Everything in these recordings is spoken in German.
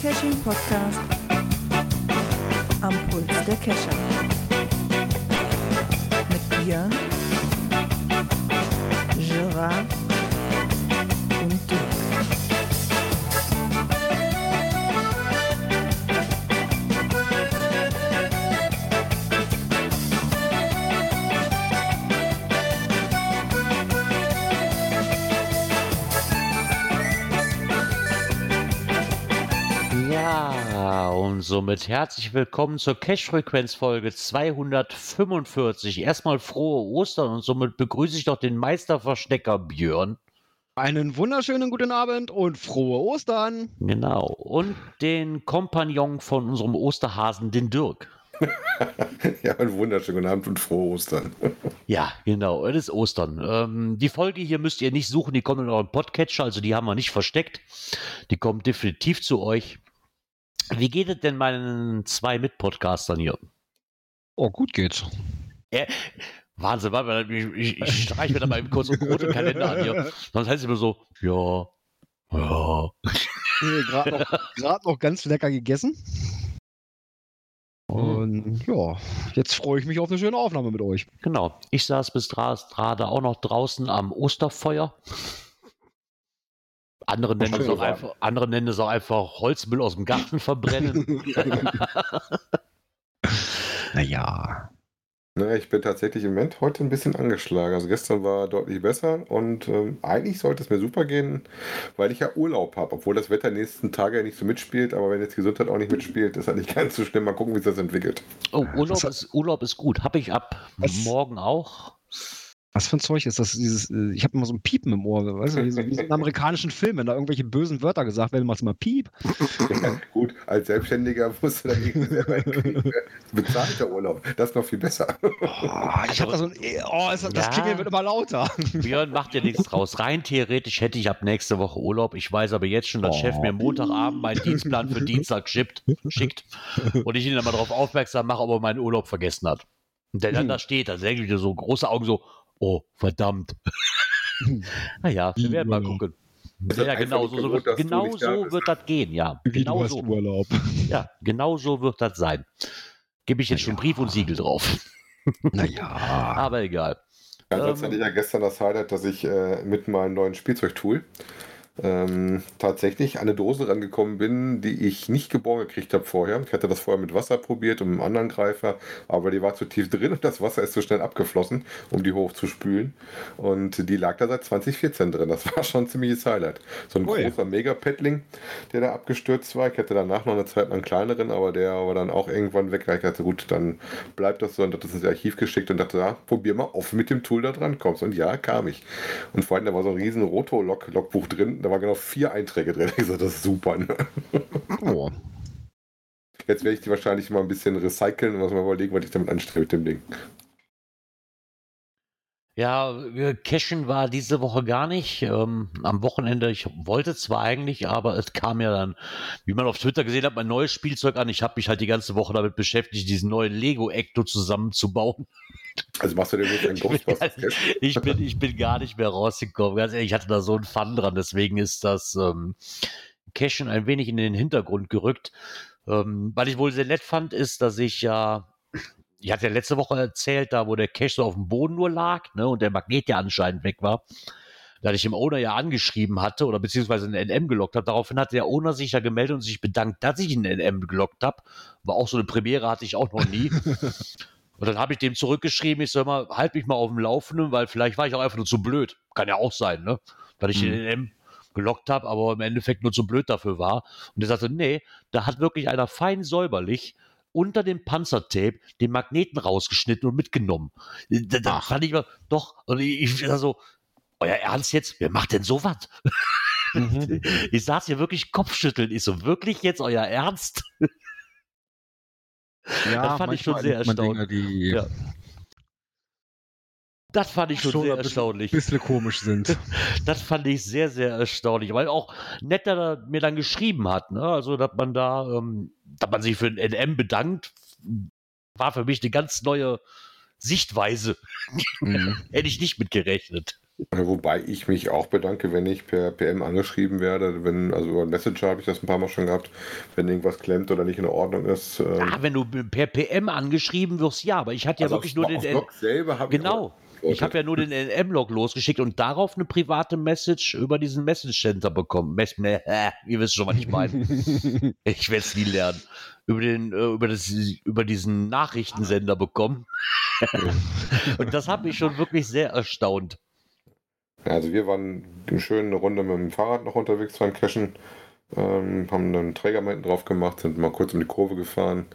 Geocaching Podcast am Puls der Cacher. Mit Björn, somit herzlich willkommen zur Cash-Frequenz-Folge 245. Erstmal frohe Ostern und somit begrüße ich doch den Meisterverstecker Björn. Einen wunderschönen guten Abend und frohe Ostern. Genau. Und den Kompagnon von unserem Osterhasen, den Dirk. Ja, einen wunderschönen guten Abend und frohe Ostern. Ja, genau, es ist Ostern. Ähm, die Folge hier müsst ihr nicht suchen, die kommt in euren Podcatcher, also die haben wir nicht versteckt. Die kommt definitiv zu euch. Wie geht es denn meinen zwei Mitpodcastern hier? Oh, gut geht's. Äh, Wahnsinn, warte mal, ich, ich, ich streiche mir da mal eben kurz einen roten Kalender an hier. Sonst heißt es immer so, ja, ja. Gerade noch, grad noch ganz lecker gegessen. Und ja, jetzt freue ich mich auf eine schöne Aufnahme mit euch. Genau. Ich saß bis gerade auch noch draußen am Osterfeuer. Andere nennen, es auch einfach, andere nennen es auch einfach Holzmüll aus dem Garten verbrennen. Naja. Na, ich bin tatsächlich im Moment heute ein bisschen angeschlagen. Also gestern war deutlich besser und ähm, eigentlich sollte es mir super gehen, weil ich ja Urlaub habe, obwohl das Wetter die nächsten Tage ja nicht so mitspielt, aber wenn jetzt Gesundheit auch nicht mitspielt, ist halt nicht ganz so schlimm. Mal gucken, wie sich das entwickelt. Oh, Urlaub ist, Urlaub ist gut. Habe ich ab Was- morgen auch. Was für ein Zeug ist das? Dieses, äh, ich habe immer so ein Piepen im Ohr. Weißt du, wie so in amerikanischen Filmen, wenn da irgendwelche bösen Wörter gesagt werden, machst du mal Piep. Ja, gut, als Selbstständiger musst du dagegen selber hinkriegen. Bezahlter Urlaub, das ist noch viel besser. Oh, ich habe da so ein. Oh, ist das, Ja. Klingeln wird immer lauter. Björn macht ja nichts draus. Rein theoretisch hätte ich ab nächste Woche Urlaub. Ich weiß aber jetzt schon, dass Oh. Chef mir Montagabend meinen Dienstplan für Dienstag schickt, schickt und ich ihn dann mal darauf aufmerksam mache, ob er meinen Urlaub vergessen hat. Und der dann da steht, da denke ich mir so große Augen so, oh, verdammt. naja, wir werden mal gucken. Das Ja, einfach genau so, so gewohnt, du genau so wird das gehen, ja. Wie Genau so. Urlaub. Ja, genau so wird das sein. Gebe ich jetzt schon Brief und Siegel drauf. Naja. Aber egal. Ansonsten Ähm, hatte ich ja gestern das Highlight, dass ich äh, mit meinem neuen Spielzeugtool ähm, tatsächlich an eine Dose rangekommen bin, die ich nicht geborgen gekriegt habe vorher. Ich hatte das vorher mit Wasser probiert und mit einem anderen Greifer, aber die war zu tief drin und das Wasser ist zu schnell abgeflossen, um die hochzuspülen. Und die lag da seit 2014 drin. Das war schon ein ziemliches Highlight. So ein Ui. großer Mega-Paddling, der da abgestürzt war. Ich hatte danach noch eine Zeit lang einen kleineren, aber der war dann auch irgendwann weg. Ich dachte, gut, dann bleibt das so und hat das ins Archiv geschickt und dachte, ja, probier mal, ob mit dem Tool da dran kommst. Und ja, kam ich. Und vor allem, da war so ein riesen Roto-Logbuch drin. Da waren genau vier Einträge drin. Ich so, das ist super. Ne? Oh. Jetzt werde ich die wahrscheinlich mal ein bisschen recyceln und was mal überlegen, was ich damit anstelle mit dem Ding. Ja, äh, Cashen war diese Woche gar nicht. Ähm, am Wochenende, ich wollte zwar eigentlich, aber es kam ja dann, wie man auf Twitter gesehen hat, mein neues Spielzeug an. Ich habe mich halt die ganze Woche damit beschäftigt, diesen neuen Lego-Ecto zusammenzubauen. Also machst du dir jetzt einen Ghostbusters Ich bin, ich bin gar nicht mehr rausgekommen. Ganz ehrlich, ich hatte da so einen Fun dran. Deswegen ist das ähm, Cashen ein wenig in den Hintergrund gerückt. Ähm, was ich wohl sehr nett fand, ist, dass ich ja, ich hatte ja letzte Woche erzählt, da wo der Cache so auf dem Boden nur lag ne, und der Magnet ja anscheinend weg war. Da ich dem Owner ja angeschrieben hatte oder beziehungsweise einen NM gelockt habe. Daraufhin hat der Owner sich ja gemeldet und sich bedankt, dass ich einen NM gelockt habe. War auch so eine Premiere, hatte ich auch noch nie. Und dann habe ich dem zurückgeschrieben, ich soll mal, halt mich mal auf dem Laufenden, weil vielleicht war ich auch einfach nur zu blöd. Kann ja auch sein, ne? Dass ich Mhm. den NM gelockt habe, aber im Endeffekt nur zu blöd dafür war. Und er sagte, nee, da hat wirklich einer fein säuberlich unter dem Panzertape den Magneten rausgeschnitten und mitgenommen. Da, da fand ich mal, doch, und ich, ich so, euer Ernst jetzt? Wer macht denn sowas? Mhm. Ich saß hier wirklich Kopfschütteln. Ich so, wirklich jetzt euer Ernst? Ja, Das fand ich schon sehr erstaunlich. Dinge, Ja. Das fand ich schon, Schon sehr ein erstaunlich. bisschen komisch sind. Das fand ich sehr, sehr erstaunlich, weil auch nett, dass er mir dann geschrieben hat, ne? Also, dass man da, ähm, dass man sich für den NM bedankt, war für mich eine ganz neue Sichtweise. Mhm. Hätte ich nicht mit gerechnet. Wobei ich mich auch bedanke, wenn ich per PM angeschrieben werde, wenn, also über Messenger habe ich das ein paar Mal schon gehabt, wenn irgendwas klemmt oder nicht in Ordnung ist. ähm, Ja, wenn du per PM angeschrieben wirst, ja, aber ich hatte ja also wirklich auf, nur den. Blog selber habe ich Genau. auch Ich habe ja nur den NM-Log losgeschickt und darauf eine private Message über diesen Message Center bekommen. Mess äh, ihr wisst schon, was ich meine. ich werde es nie lernen. Über, den, äh, über, das, über diesen Nachrichtensender bekommen. und das hat mich schon wirklich sehr erstaunt. Also wir waren eine schöne Runde mit dem Fahrrad noch unterwegs beim Cashen, ähm, haben einen Träger hinten drauf gemacht, sind mal kurz um die Kurve gefahren,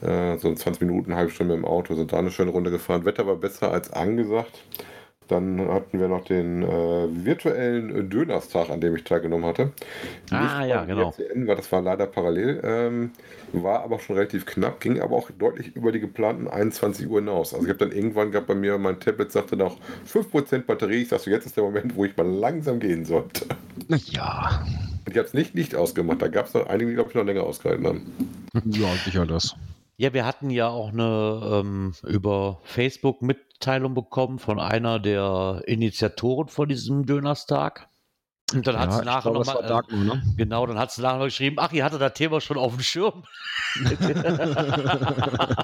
äh, so 20 Minuten, eine halbe Stunde mit dem Auto, sind da eine schöne Runde gefahren. Wetter war besser als angesagt. Dann hatten wir noch den äh, virtuellen Dönerstag, an dem ich teilgenommen hatte. Ah, Nicht ja, genau. WCN, weil das war leider parallel, ähm, war aber schon relativ knapp, ging aber auch deutlich über die geplanten 21 Uhr hinaus. Also ich habe dann irgendwann gehabt bei mir, mein Tablet sagte noch 5% Batterie. Ich dachte, jetzt ist der Moment, wo ich mal langsam gehen sollte. Ja. Und ich habe es nicht nicht ausgemacht. Da gab es noch einige, die, glaube ich, noch länger ausgehalten haben. Ja, sicher das. Ja, wir hatten ja auch eine ähm, über Facebook Mitteilung bekommen von einer der Initiatoren von diesem Dönerstag. Und dann hat ja, sie nachher nochmal. Nur, ne? Genau, dann hat sie nachher noch geschrieben, ach, ihr hattet das Thema schon auf dem Schirm.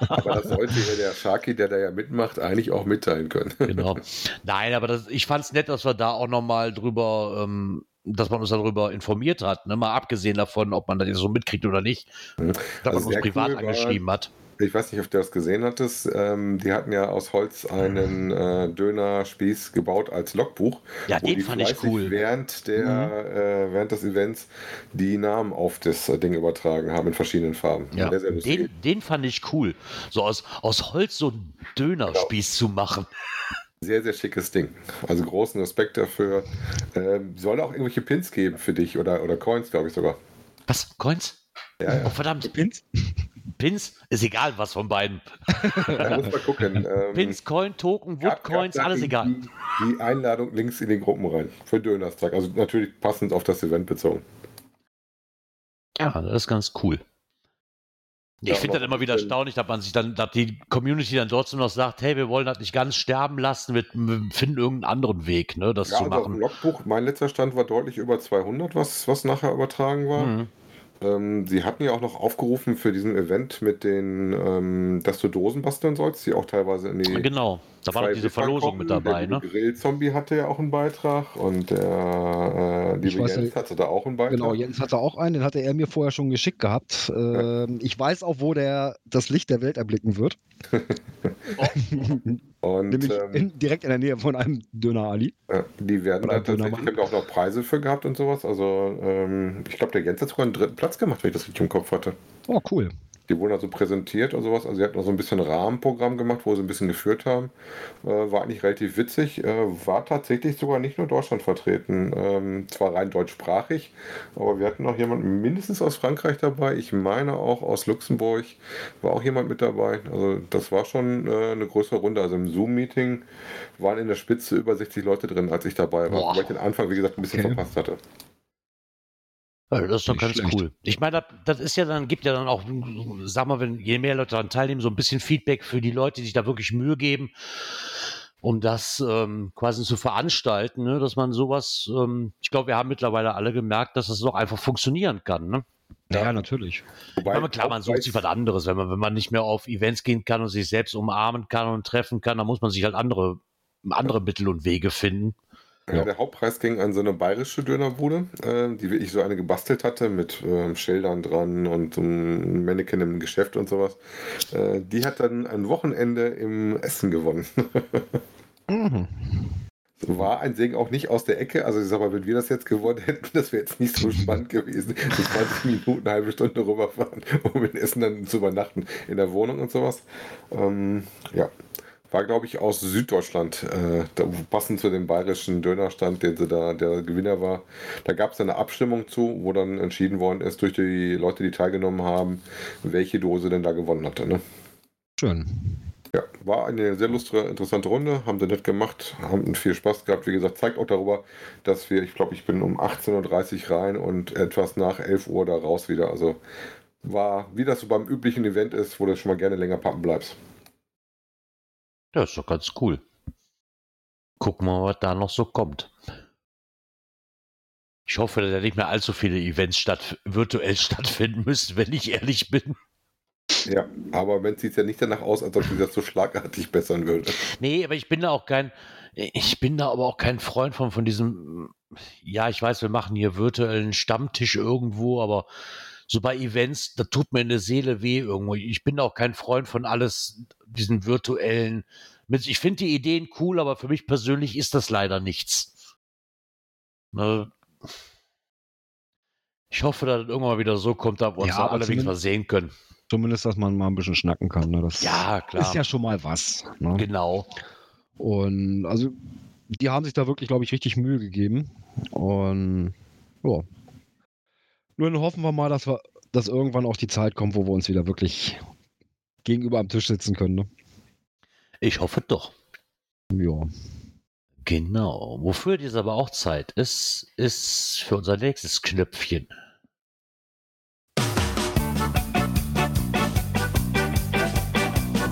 Aber das sollte ja der Sharky, der da ja mitmacht, eigentlich auch mitteilen können. genau. Nein, aber das, ich fand es nett, dass wir da auch nochmal drüber, ähm, dass man uns darüber informiert hat. Ne? Mal abgesehen davon, ob man das jetzt so mitkriegt oder nicht. Mhm. Dass man Also uns sehr privat cool war- angeschrieben hat. Ich weiß nicht, ob du das gesehen hattest. Ähm, die hatten ja aus Holz einen äh, Dönerspieß gebaut als Logbuch. Ja, wo den die fand ich cool. Während, der, äh, während des Events die Namen auf das äh, Ding übertragen haben in verschiedenen Farben. Ja, Sehr, sehr den, den fand ich cool. So aus, aus Holz so einen Dönerspieß zu machen. Sehr, sehr schickes Ding. Also großen Respekt dafür. Ähm, soll auch irgendwelche Pins geben für dich oder, oder Coins, glaube ich sogar. Was? Coins? Ja, ja. Oh, verdammt. Pins? Pins? Ist egal, was von beiden. Da muss man gucken. Ähm, Pins, Coin, Token, gab- Wood Coins, gab da alles egal. Die, die Einladung links in den Gruppen rein. Für Dönerstag. Also natürlich passend auf das Event bezogen. Ja, das ist ganz cool. Ich Ja, finde das immer wieder erstaunlich, dass man sich dann, dass die Community dann trotzdem noch sagt, hey, wir wollen das nicht ganz sterben lassen, wir, finden irgendeinen anderen Weg, ne, das Ja, zu also machen. Logbuch, mein letzter Stand war deutlich über 200, was, was nachher übertragen war. Mhm. Ähm, sie hatten ja auch noch aufgerufen für diesen Event mit den, ähm, dass du Dosen basteln sollst, die auch teilweise in die. Genau, da war doch diese Verlosung kommen. mit dabei, Der ne? Grill-Zombie hatte ja auch einen Beitrag und der äh, liebe weiß Jens hatte da auch einen Beitrag. Genau, Jens hatte auch einen, den hatte er mir vorher schon geschickt gehabt. Ähm, Ich weiß auch, wo der das Licht der Welt erblicken wird. Und Nämlich ähm, in, direkt in der Nähe von einem Döner-Ali. ja, die werden da tatsächlich, auch noch Preise für gehabt und sowas. Also ähm, ich glaube, der Jens hat sogar einen dritten Platz gemacht, wenn ich das richtig im Kopf hatte. Oh, cool. Die wurden also präsentiert und sowas. Also sie hatten noch so ein bisschen Rahmenprogramm gemacht, wo sie ein bisschen geführt haben. Äh, war eigentlich relativ witzig. Äh, war tatsächlich sogar nicht nur Deutschland vertreten. Ähm, zwar rein deutschsprachig, aber wir hatten noch jemanden mindestens aus Frankreich dabei. Ich meine auch aus Luxemburg war auch jemand mit dabei. Also das war schon äh, eine größere Runde. Also im Zoom-Meeting waren in der Spitze über 60 Leute drin, als ich dabei war. Boah. Wobei ich den Anfang, wie gesagt, ein bisschen Okay. verpasst hatte. Ja, das ist doch Nicht ganz schlecht. cool. Ich meine, das, das ist ja dann, gibt ja dann auch, sag mal, wenn je mehr Leute daran teilnehmen, so ein bisschen Feedback für die Leute, die sich da wirklich Mühe geben, um das ähm, quasi zu veranstalten, ne? dass man sowas, ähm, ich glaube, wir haben mittlerweile alle gemerkt, dass das doch einfach funktionieren kann. Ne? Ja, natürlich. Wobei, Aber klar, man sucht sich was anderes. Wenn man, wenn man nicht mehr auf Events gehen kann und sich selbst umarmen kann und treffen kann, dann muss man sich halt andere, andere Mittel und Wege finden. Ja, der Hauptpreis ging an so eine bayerische Dönerbude, äh, die wirklich so eine gebastelt hatte mit ähm, Schildern dran und so einem Mannequin im Geschäft und sowas. Äh, die hat dann ein Wochenende im Essen gewonnen. Mhm. War ein Segen auch nicht aus der Ecke. Also ich sag mal, wenn wir das jetzt gewonnen hätten, das wäre jetzt nicht so spannend gewesen. So 20 Minuten, eine halbe Stunde rüberfahren, um in Essen dann zu übernachten in der Wohnung und sowas. Ähm, ja. War, glaube ich, aus Süddeutschland, äh, passend zu dem bayerischen Dönerstand, den sie da, der Gewinner war. Da gab es eine Abstimmung zu, wo dann entschieden worden ist, durch die Leute, die teilgenommen haben, welche Dose denn da gewonnen hatte. Ne? Schön. Ja, war eine sehr lustige, interessante Runde, haben sie nett gemacht, haben viel Spaß gehabt. Wie gesagt, zeigt auch darüber, dass wir, ich glaube, ich bin um 18.30 Uhr rein und etwas nach 11 Uhr da raus wieder. Also war, wie das so beim üblichen Event ist, wo du schon mal gerne länger pappen bleibst. Ja, ist doch ganz cool. gucken wir mal, was da noch so kommt. Ich hoffe, dass da nicht mehr allzu viele Events statt, virtuell stattfinden müssen, wenn ich ehrlich bin. Ja, aber Moment sieht es ja nicht danach aus, als ob sich das so schlagartig bessern würde. Nee, aber ich bin da auch kein, ich bin da aber auch kein Freund von, von diesem, ja, ich weiß, wir machen hier virtuellen Stammtisch irgendwo, aber so bei Events, da tut mir in der Seele weh irgendwo. Ich bin da auch kein Freund von alles, diesen virtuellen, ich finde die Ideen cool, aber für mich persönlich ist das leider nichts. Ne? Ich hoffe, dass das irgendwann mal wieder so kommt, dass wir uns Ja, da aber alle wenigstens mal sehen können. Zumindest, dass man mal ein bisschen schnacken kann. Ne? Das Ja, klar. ist ja schon mal was. Ne? Genau. Und also, die haben sich da wirklich, glaube ich, richtig Mühe gegeben. Und ja. Nur dann hoffen wir mal, dass wir, dass irgendwann auch die Zeit kommt, wo wir uns wieder wirklich gegenüber am Tisch sitzen können. Ne? Ich hoffe doch. Ja. Genau. Wofür dies aber auch Zeit ist, ist für unser nächstes Knöpfchen.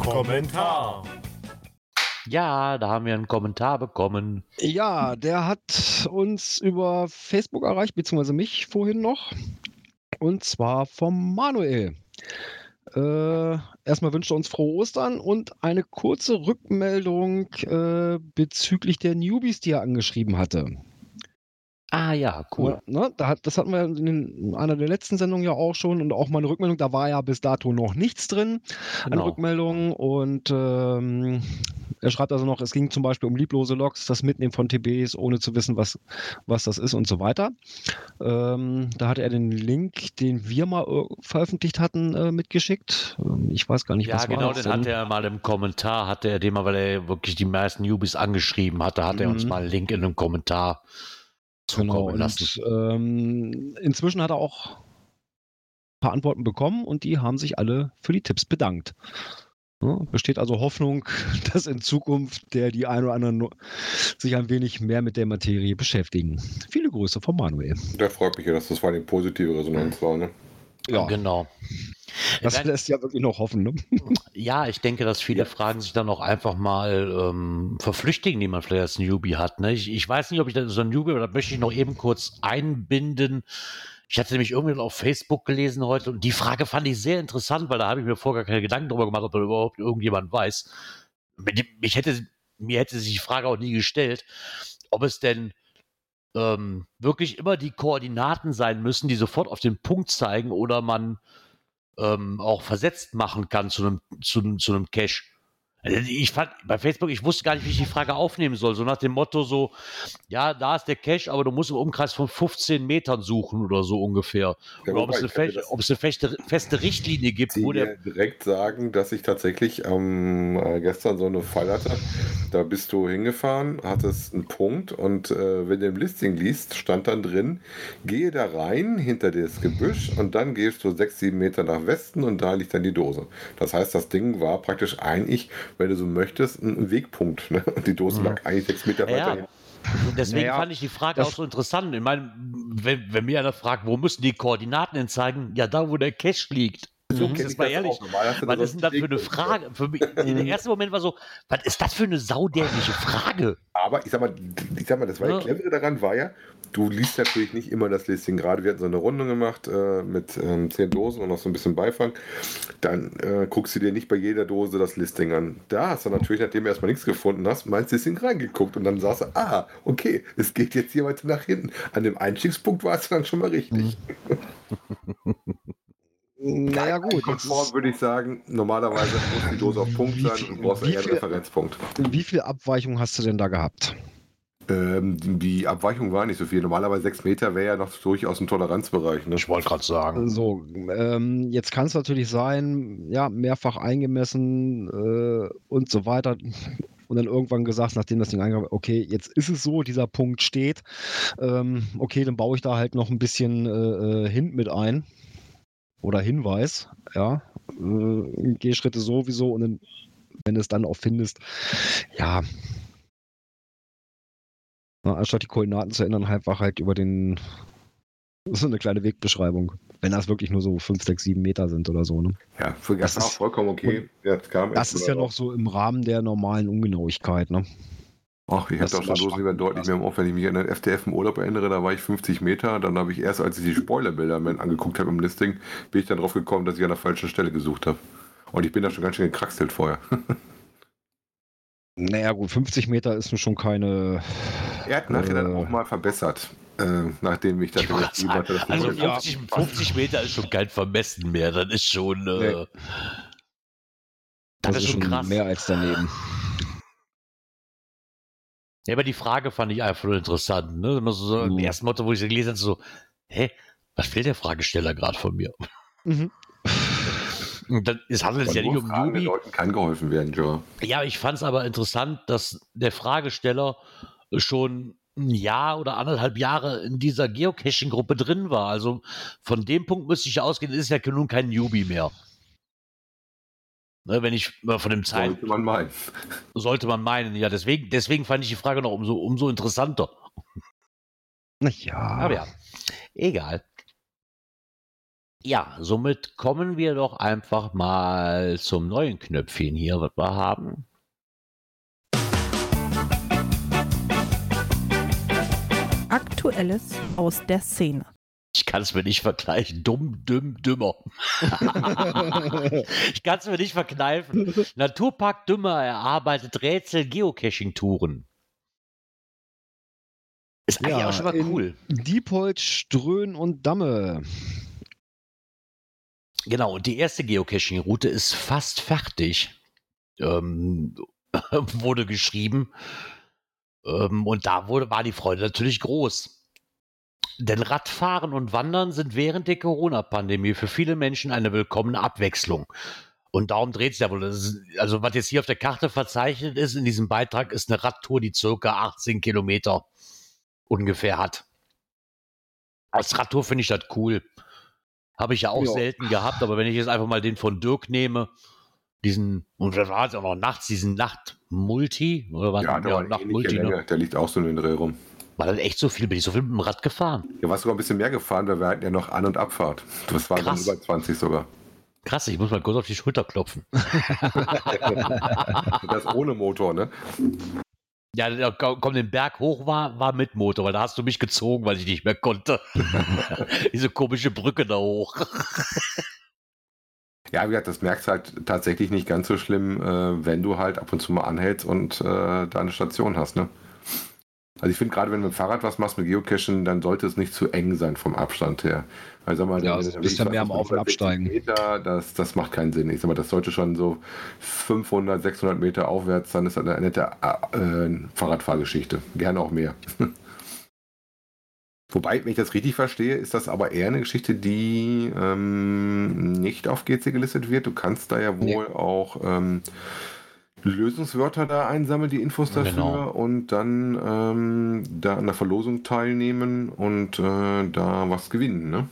Kommentar. Ja, da haben wir einen Kommentar bekommen. Ja, der hat uns über Facebook erreicht, beziehungsweise mich vorhin noch. Und zwar vom Manuel. Äh, erstmal wünscht er uns frohe Ostern und eine kurze Rückmeldung äh, bezüglich der Newbies, die er angeschrieben hatte. Ah ja, cool. Ja, ne, da hat, das hatten wir in, den- in einer der letzten Sendungen ja auch schon und auch mal eine Rückmeldung. Da war ja bis dato noch nichts drin an Genau. Rückmeldungen. Und ähm, er schreibt also noch, es ging zum Beispiel um lieblose Logs, das Mitnehmen von TBs, ohne zu wissen, was, was das ist und so weiter. Ähm, da hatte er den Link, den wir mal äh, veröffentlicht hatten, äh, mitgeschickt. Ähm, ich weiß gar nicht, Ja, was genau, war das den hat denn? er mal im Kommentar, hat er den mal, weil er wirklich die meisten Newbies angeschrieben hatte, hat er uns Mhm. mal einen Link in einem Kommentar zukommen Genau, lassen. und ähm, inzwischen hat er auch ein paar Antworten bekommen und die haben sich alle für die Tipps bedankt. Ja, besteht also Hoffnung, dass in Zukunft der die ein oder anderen sich ein wenig mehr mit der Materie beschäftigen. Viele Grüße von Manuel. Da freut mich ja, dass das vor allem positive Resonanz war. Ne? Ja, Genau. das lässt ja wirklich noch hoffen. Ne? Ja, ich denke, dass viele Fragen sich dann auch einfach mal ähm, verflüchtigen, die man vielleicht als Newbie hat. Ne? Ich, ich weiß nicht, ob ich da so ein Newbie, aber da möchte ich noch eben kurz einbinden. Ich hatte nämlich irgendwie auf Facebook gelesen heute und die Frage fand ich sehr interessant, weil da habe ich mir vorher gar keine Gedanken darüber gemacht, ob da überhaupt irgendjemand weiß. Mich hätte, mir hätte sich die Frage auch nie gestellt, ob es denn ähm, wirklich immer die Koordinaten sein müssen, die sofort auf den Punkt zeigen oder man ähm, auch versetzt machen kann zu einem, zu, zu einem Cache. Also Ich fand bei Facebook, ich wusste gar nicht, wie ich die Frage aufnehmen soll. So nach dem Motto so, ja, da ist der Cache, aber du musst im Umkreis von 15 Metern suchen oder so ungefähr. Ja, oder ob es ich fe ob es eine feste, feste Richtlinie gibt, Sie wo der dir direkt sagen, dass ich tatsächlich ähm, äh, gestern so eine Fall hatte. Da bist du hingefahren, hattest einen Punkt und äh, wenn du im Listing liest, stand dann drin, gehe da rein hinter das Gebüsch und dann gehst du sechs, sieben Meter nach Westen und da liegt dann die Dose. Das heißt, das Ding war praktisch eigentlich, wenn du so möchtest, ein ein Wegpunkt. Ne? Und die Dose lag eigentlich sechs Meter Ja, weiter. Deswegen Naja, fand ich die Frage auch so interessant. Ich meine, wenn, wenn mir einer fragt, wo müssen die Koordinaten denn zeigen? Ja, da, wo der Cache liegt. So, ich ist mal ehrlich. Was ist denn das für eine. Frage? Für mich, der erste Moment war so, was ist das für eine saudämliche Frage? Aber ich sag mal, ich sag mal, das war Ja. ja. clevere daran war ja, du liest natürlich nicht immer das Listing. Gerade wir hatten so eine Runde gemacht äh, mit ähm, zehn Dosen und noch so ein bisschen Beifang. Dann äh, guckst du dir nicht bei jeder Dose das Listing an. Da hast du natürlich, nachdem du erstmal nichts gefunden hast, meinst Listing reingeguckt und dann sagst du, ah, okay, es geht jetzt hier weiter nach hinten. An dem Einstiegspunkt war es dann schon mal richtig. Naja, gut. Konform würde ich sagen, normalerweise muss die Dose auf Punkt sein und brauchst wie eher einen Referenzpunkt. Wie viel Abweichung hast du denn da gehabt? Ähm, die Abweichung war nicht so viel. Normalerweise sechs Meter wäre ja noch durchaus ein Toleranzbereich. Ne? Ich wollte gerade sagen. So, ähm, jetzt kann es natürlich sein, ja, mehrfach eingemessen äh, und so weiter. Und dann irgendwann gesagt, nachdem das Ding eingegangen okay, jetzt ist es so, dieser Punkt steht. Ähm, okay, dann baue ich da halt noch ein bisschen äh, äh, Hint mit ein. Oder Hinweis, ja. Äh, Gehschritte sowieso und dann, wenn du es dann auch findest, ja. Na, anstatt die Koordinaten zu ändern, einfach halt über den so eine kleine Wegbeschreibung. Wenn das wirklich nur so 5, 6, 7 Meter sind oder so. Ne? Ja, für Das das auch ist- vollkommen okay. Das Das ist ja noch so im Rahmen der normalen Ungenauigkeit. Ne? Ach, ich Das doch ist schon Dosen lieber deutlich mehr im Off. Wenn ich mich an den FDF im Urlaub erinnere, da war ich 50 Meter. Dann habe ich erst, als ich die Spoilerbilder angeguckt habe im Listing, bin ich dann drauf gekommen, dass ich an der falschen Stelle gesucht habe. Und ich bin da schon ganz schön gekraxelt vorher. Naja, gut, 50 Meter ist nun schon keine. er hat nachher dann Äh. auch mal verbessert, äh, nachdem ich das geschrieben hatte. Also Leute- 50, 50 Meter ist schon kein Vermessen mehr. Das ist schon. Äh, Nee. das, ist schon krass. mehr als daneben. Ja, aber die Frage fand ich einfach nur interessant. Ne? Immer so, so Im Mhm. ersten Motto, wo ich sie gelesen habe, so, hä, was will der Fragesteller gerade von mir? Mhm. Dann, es handelt sich ja nicht um Newbie. Leuten kann geholfen werden, Joe. Ja, ich fand es aber interessant, dass der Fragesteller schon ein Jahr oder anderthalb Jahre in dieser Geocaching-Gruppe drin war. Also von dem Punkt müsste ich ausgehen, ist ja nun kein Newbie mehr. Ne, wenn ich mal von dem Zeit Sollte man meinen. sollte man meinen, ja, deswegen, deswegen fand ich die Frage noch umso, umso interessanter. Na ja. Aber ja, egal. Ja, somit kommen wir doch einfach mal zum neuen Knöpfchen hier, was wir haben. Aktuelles aus der Szene. Ich kann es mir nicht vergleichen. Dumm, dümm, dümmer. ich kann es mir nicht verkneifen. Naturpark Dümmer erarbeitet Rätsel Geocaching-Touren. Ist eigentlich Ja, auch schon mal cool. Diepholz, Ströhn und Damme. Genau, und die erste Geocaching-Route ist fast fertig. Ähm, wurde geschrieben. Ähm, und da wurde, war die Freude natürlich groß. Denn Radfahren und Wandern sind während der Corona-Pandemie für viele Menschen eine willkommene Abwechslung. Und darum dreht es ja wohl. Also, was jetzt hier auf der Karte verzeichnet ist, in diesem Beitrag, ist eine Radtour, die circa 18 Kilometer ungefähr hat. Als Radtour finde ich das cool. Habe ich ja auch Ja. selten gehabt, aber wenn ich jetzt einfach mal den von Dirk nehme, diesen, und da war es auch noch nachts, diesen Nacht-Multi, oder was? Ja, ähnliche Nacht-Multi, ne? Der liegt auch so in den Dreh rum. War das echt so viel? Bin ich so viel mit dem Rad gefahren? Ja, warst sogar ein bisschen mehr gefahren, weil wir hatten ja noch An- und Abfahrt. Das waren dann Krass. über 20 sogar. Krass, ich muss mal kurz auf die Schulter klopfen. Das ohne Motor, ne? Ja, der- komm, den Berg hoch war, war mit Motor, weil da hast du mich gezogen, weil ich nicht mehr konnte. Diese komische Brücke da hoch. Ja, wie gesagt, das merkst du halt tatsächlich nicht ganz so schlimm, äh, wenn du halt ab und zu mal anhältst und äh, da eine Station hast, ne? Also ich finde gerade, wenn du mit dem Fahrrad was machst mit Geocachen, dann sollte es nicht zu eng sein vom Abstand her. Also mal, Ja, also bisschen unterwegs mehr am Auf- und 160 Absteigen. Meter, das, das macht keinen Sinn. Ich sag mal, das sollte schon so 500, 600 Meter aufwärts sein. Das ist eine nette äh, Fahrradfahrgeschichte. Gerne auch mehr. Wobei, wenn ich das richtig verstehe, ist das aber eher eine Geschichte, die ähm, nicht auf GC gelistet wird. Du kannst da ja wohl auch ähm, Lösungswörter da einsammeln, die Infos dafür Genau. und dann ähm, da an der Verlosung teilnehmen und äh, da was gewinnen. Ne?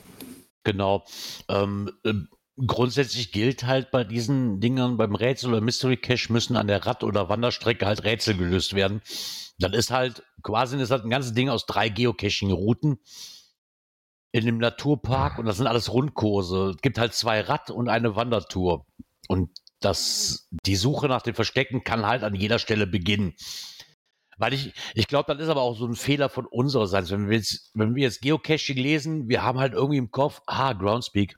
Genau. Ähm, ähm, grundsätzlich gilt halt bei diesen Dingern, beim Rätsel oder Mystery Cache müssen an der Rad- oder Wanderstrecke halt Rätsel gelöst werden. Dann ist halt, quasi ist halt ein ganzes Ding aus drei Geocaching-Routen in dem Naturpark und das sind alles Rundkurse. Es gibt halt zwei Rad- und eine Wandertour. Und das, die Suche nach den Verstecken kann halt an jeder Stelle beginnen. Weil ich, ich glaube, das ist aber auch so ein Fehler von unserer Seite. Wenn wir jetzt, wenn wir jetzt Geocaching lesen, wir haben halt irgendwie im Kopf, ah, Groundspeak.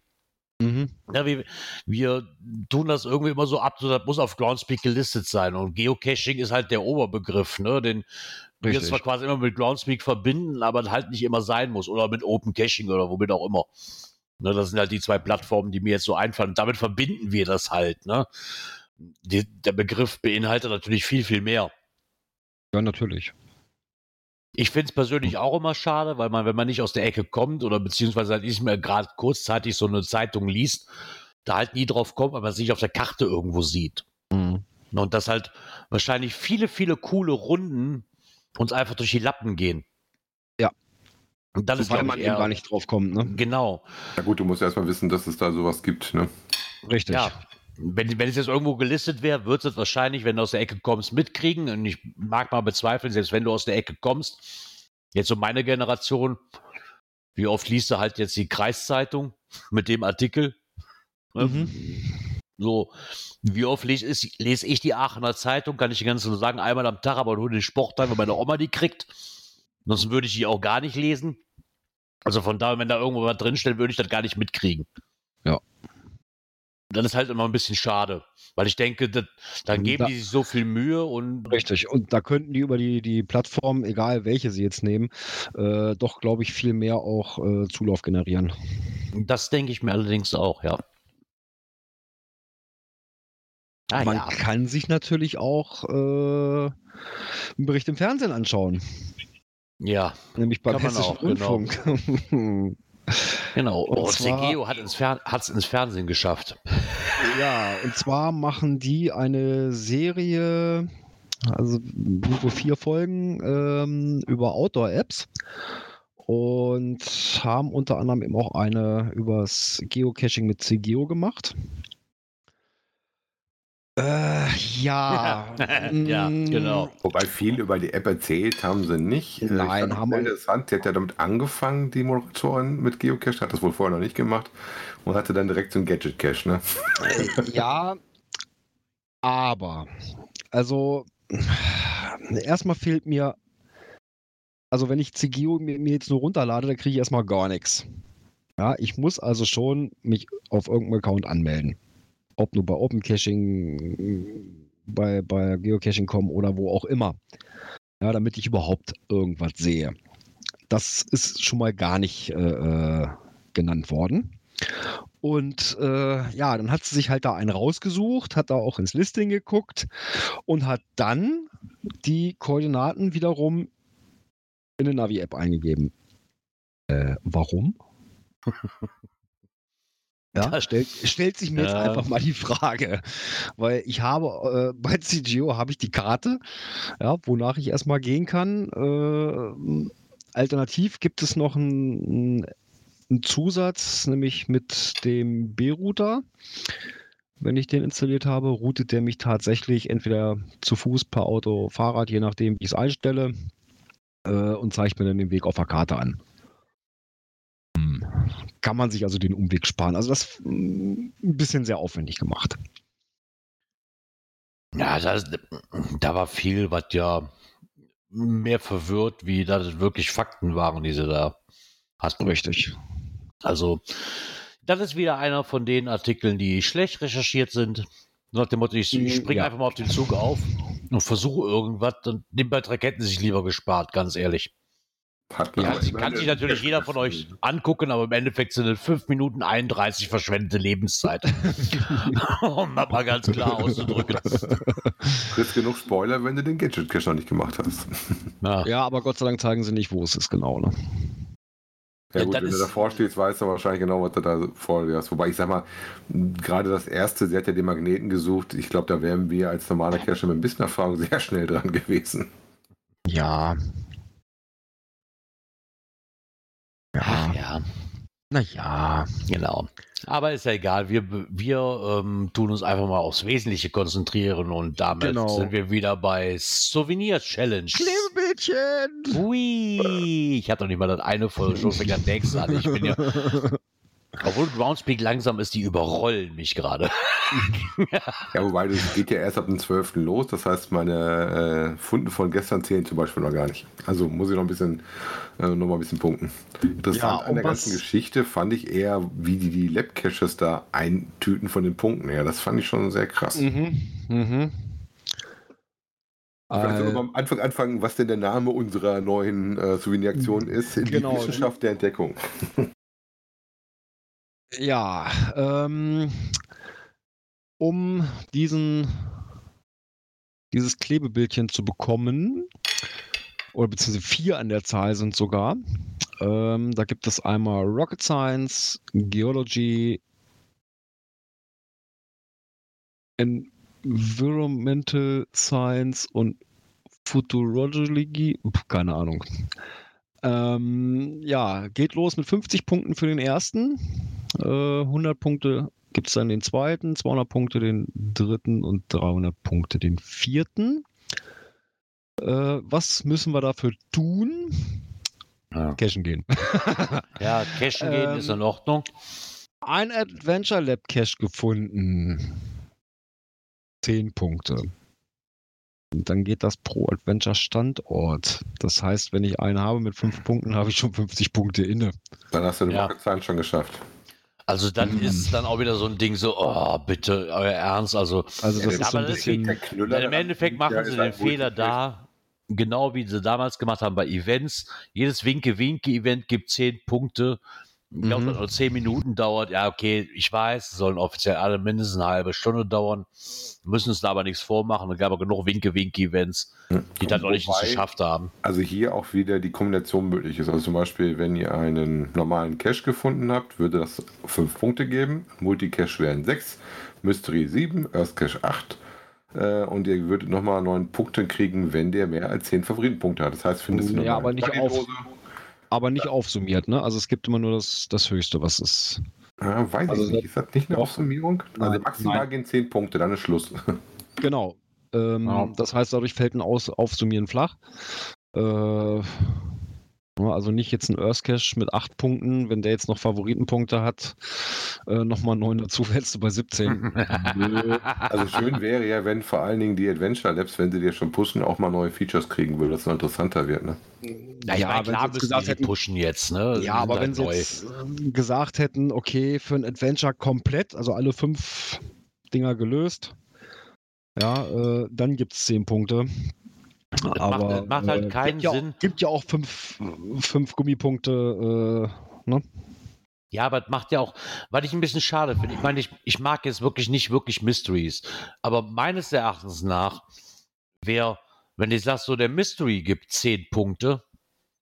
Mhm. Ja, wir, wir tun das irgendwie immer so ab, so das muss auf Groundspeak gelistet sein. Und Geocaching ist halt der Oberbegriff, ne? Den wir Richtig. zwar quasi immer mit Groundspeak verbinden, aber halt nicht immer sein muss. Oder mit Open Caching oder womit auch immer. Ne, das sind halt die zwei Plattformen, die mir jetzt so einfallen. Und damit verbinden wir das halt, ne? Die, der Begriff beinhaltet natürlich viel, viel mehr. Ja, natürlich. Ich finde es persönlich auch immer schade, weil man, wenn man nicht aus der Ecke kommt oder beziehungsweise halt nicht mehr gerade kurzzeitig so eine Zeitung liest, da halt nie drauf kommt, weil man es nicht auf der Karte irgendwo sieht. Mhm. Und dass halt wahrscheinlich viele, viele coole Runden uns einfach durch die Lappen gehen. Ja. Und das ist, man eben gar nicht drauf kommt, ne? Genau. Ja gut, du musst erstmal wissen, dass es da sowas gibt. Ne? Richtig. Ja. Wenn, wenn es jetzt irgendwo gelistet wäre, würdest du es wahrscheinlich, wenn du aus der Ecke kommst, mitkriegen. Und ich mag mal bezweifeln, selbst wenn du aus der Ecke kommst, jetzt so meine Generation, wie oft liest du halt jetzt die Kreiszeitung mit dem Artikel? Ne? Mhm. So, wie oft lese ich, lese ich die Aachener Zeitung, kann ich die ganze nur sagen, einmal am Tag, aber nur den Sportteil, wenn meine Oma die kriegt. Ansonsten würde ich die auch gar nicht lesen. Also von daher, wenn da irgendwo was drinsteht, würde ich das gar nicht mitkriegen. Ja. Dann ist halt immer ein bisschen schade, weil ich denke, das, dann geben Da- die sich so viel Mühe und Richtig. Und da könnten die über die, die Plattform, egal welche sie jetzt nehmen, äh, doch, glaube ich, viel mehr auch äh, Zulauf generieren. das denke ich mir allerdings auch, ja. Ah, Man ja. kann sich natürlich auch äh, einen Bericht im Fernsehen anschauen, Ja, nämlich beim Hessischen auch, genau. Rundfunk. genau. Und Und zwar- CGO hat es ins Fernsehen geschafft. Ja, und zwar machen die eine Serie, also nur vier Folgen ähm, über Outdoor-Apps und haben unter anderem eben auch eine übers Geocaching mit CGO gemacht. Äh, ja. Ja, mm, genau. Wobei viel über die App erzählt haben sie nicht. Äh, Nein, fand haben wir- interessant. Sie hat ja damit angefangen, die Moderatorin mit Geocache, hat das wohl vorher noch nicht gemacht und hatte dann direkt so einen Gadget-Cache, ne? Ja, aber, also, erstmal fehlt mir, also wenn ich CGO mir, mir jetzt nur runterlade, dann kriege ich erstmal gar nichts. Ja, ich muss also schon mich auf irgendeinem Account anmelden. Ob nur bei Open Caching, bei, bei Geocaching.com oder wo auch immer. Ja, damit ich überhaupt irgendwas sehe. Das ist schon mal gar nicht äh, äh, genannt worden. Und äh, ja, dann hat sie sich halt da einen rausgesucht, hat da auch ins Listing geguckt und hat dann die Koordinaten wiederum in eine Navi-App eingegeben. Äh, warum? Ja, Das- stellt, stellt sich mir jetzt Ja. einfach mal die Frage, weil ich habe äh, bei CGO habe ich die Karte, ja, wonach ich erstmal gehen kann. Äh, alternativ gibt es noch einen, einen Zusatz, nämlich mit dem B-Router. Wenn ich den installiert habe, routet der mich tatsächlich entweder zu Fuß, per Auto, Fahrrad, je nachdem, wie ich es einstelle, äh, und zeigt mir dann den Weg auf der Karte an. Kann man sich also den Umweg sparen. Also das mm, ein bisschen sehr aufwendig gemacht. Ja, das, da war viel, was ja mehr verwirrt, wie dass es wirklich Fakten waren, die sie da hatten. Richtig. Also, das ist wieder einer von den Artikeln, die schlecht recherchiert sind. Nach dem Motto, ich Mm, springe ja. einfach mal auf den Zug auf und versuche irgendwas und den Beitrag hätten sie sich lieber gespart, ganz ehrlich. Hat sich- immer kann sich natürlich jeder von euch angucken, aber im Endeffekt sind es 5 Minuten 31 verschwendete Lebenszeit. um das mal ganz klar auszudrücken. kriegst genug Spoiler, wenn du den Gadget-Cache noch nicht gemacht hast. Ja. Ja, aber Gott sei Dank zeigen sie nicht, wo es ist genau. Ne? Ja, Ja, gut, wenn du davor stehst, weißt du wahrscheinlich genau, was du da vor dir hast. Wobei ich sag mal, gerade das erste, sie hat ja den Magneten gesucht. Ich glaube, da wären wir als normaler Cacher mit ein bisschen Erfahrung sehr schnell dran gewesen. Ja. Ach Ja, ja, naja. genau. Aber ist ja egal, wir, wir ähm, tun uns einfach mal aufs Wesentliche konzentrieren und damit Genau. sind wir wieder bei Souvenir Challenge. Klebebildchen! Ui, ich hatte noch nicht mal das eine voll, schon fängt das nächste an. Ich bin ja, obwohl Groundspeak langsam ist, die überrollen mich gerade. Ja, wobei das geht ja erst ab dem 12. los. Das heißt, meine äh, Funden von gestern zählen zum Beispiel noch gar nicht. Also muss ich noch ein bisschen, äh, noch mal ein bisschen punkten. Interessant Ja, an der ganzen Geschichte fand ich eher, wie die die Lab-Caches da eintüten von den Punkten her. Das fand ich schon sehr krass. Mhm. Mhm. Vielleicht wir Äh, mal am Anfang anfangen, was denn der Name unserer neuen äh, Souvenir-Aktion ist. Genau. Die Wissenschaft der Entdeckung. Ja, ähm, um diesen, dieses Klebebildchen zu bekommen, oder beziehungsweise vier an der Zahl sind sogar, ähm, da gibt es einmal Rocket Science, Geology, Environmental Science und Futurology, keine Ahnung. Ähm, ja, geht los mit 50 Punkten für den ersten. Äh, 100 Punkte gibt es dann den zweiten, 200 Punkte den dritten und 300 Punkte den vierten. Äh, was müssen wir dafür tun? Ja, Cashen gehen. ja Cashen gehen Ähm, ist in Ordnung. ein Adventure Lab Cache gefunden. Zehn Punkte. Und dann geht das pro Adventure Standort. Das heißt, wenn ich einen habe mit fünf Punkten, habe ich schon 50 Punkte inne. Dann hast du den Ja. Science schon geschafft. Also dann Mhm. ist dann auch wieder so ein Ding so, oh, bitte, euer Ernst. Also Also das Ja, ist so ein das bisschen. Knüller Im Endeffekt machen sie den ein Fehler da, genau wie sie damals gemacht haben bei Events. Jedes Winke-Winke-Event gibt 10 Punkte. Ich glaube, Mhm. nur 10 Minuten dauert. Ja, okay, ich weiß, es sollen offiziell alle mindestens eine halbe Stunde dauern. Müssen es da aber nichts vormachen. Es gab aber genug Winke-Winke-Events, die dann noch nicht geschafft haben. Also hier auch wieder die Kombination möglich ist. Also zum Beispiel, wenn ihr einen normalen Cache gefunden habt, würde das 5 Punkte geben. Multicache wären 6, Mystery 7, Earth Cache 8. Äh, und ihr würdet nochmal 9 Punkte kriegen, wenn der mehr als 10 Favoritenpunkte hat. Das heißt, findest du Ja, eine aber nicht Lucky-Dose. Aber nicht aufsummiert, ne? Also es gibt immer nur das, das Höchste, was ist. Ah, weiß Also ich nicht. Ist das nicht eine. Aufsummierung? also Nein, maximal nein. gehen 10 Punkte, dann ist Schluss. Genau. Ähm, Ja. Das heißt, dadurch fällt ein Aus Aufsummieren flach. Äh, ja, also nicht jetzt ein Earth Cache mit 8 Punkten, wenn der jetzt noch Favoritenpunkte hat, äh, nochmal 9 dazu, wärst du bei 17. Nö. Also schön wäre ja, wenn vor allen Dingen die Adventure Labs, wenn sie dir schon pushen, auch mal neue Features kriegen würden, dass es noch interessanter wird. Ne? Ja, Ja, meine, wenn klar müssen gesagt hätten- pushen jetzt, ne? Ja, aber sind wenn halt sie neu. jetzt ähm, gesagt hätten, okay, für ein Adventure komplett, also alle fünf Dinger gelöst, ja, äh, dann gibt es 10 Punkte. Macht- Aber das macht halt äh, keinen gibt ja Sinn. Auch, gibt ja auch fünf, fünf Gummipunkte. Äh, ne? Ja, aber es macht ja auch, weil ich ein bisschen schade finde. Ich meine, ich, ich mag jetzt wirklich nicht wirklich Mysteries. Aber meines Erachtens nach wäre, wenn ich sage, so der Mystery gibt 10 Punkte,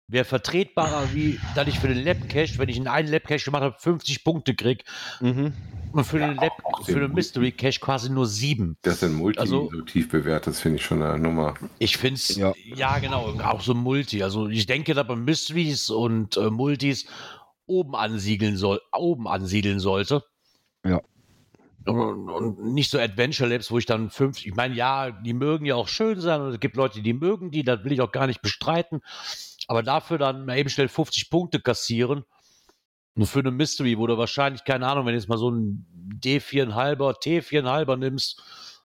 wäre vertretbarer, wie dass ich für den Lab Cache, wenn ich in einen Lab Cache gemacht habe, 50 Punkte krieg Mhm. und für den Lab, für den Mystery Cache quasi nur 7. Das sind Multi Also- so tief bewertet, das finde ich schon eine Nummer. Ich finde es, Ja. ja. genau, auch so Multi. Also ich denke, dass man Mysteries und äh, Multis oben ansiedeln soll, oben ansiedeln sollte. Ja. Und, und nicht so Adventure Labs, wo ich dann fünf, ich meine, ja, die mögen ja auch schön sein und es gibt Leute, die mögen die, das will ich auch gar nicht bestreiten. Aber dafür dann mal eben schnell 50 Punkte kassieren. Nur für eine Mystery, wo du wahrscheinlich, keine Ahnung, wenn du jetzt mal so ein D4,5er, T4,5er nimmst,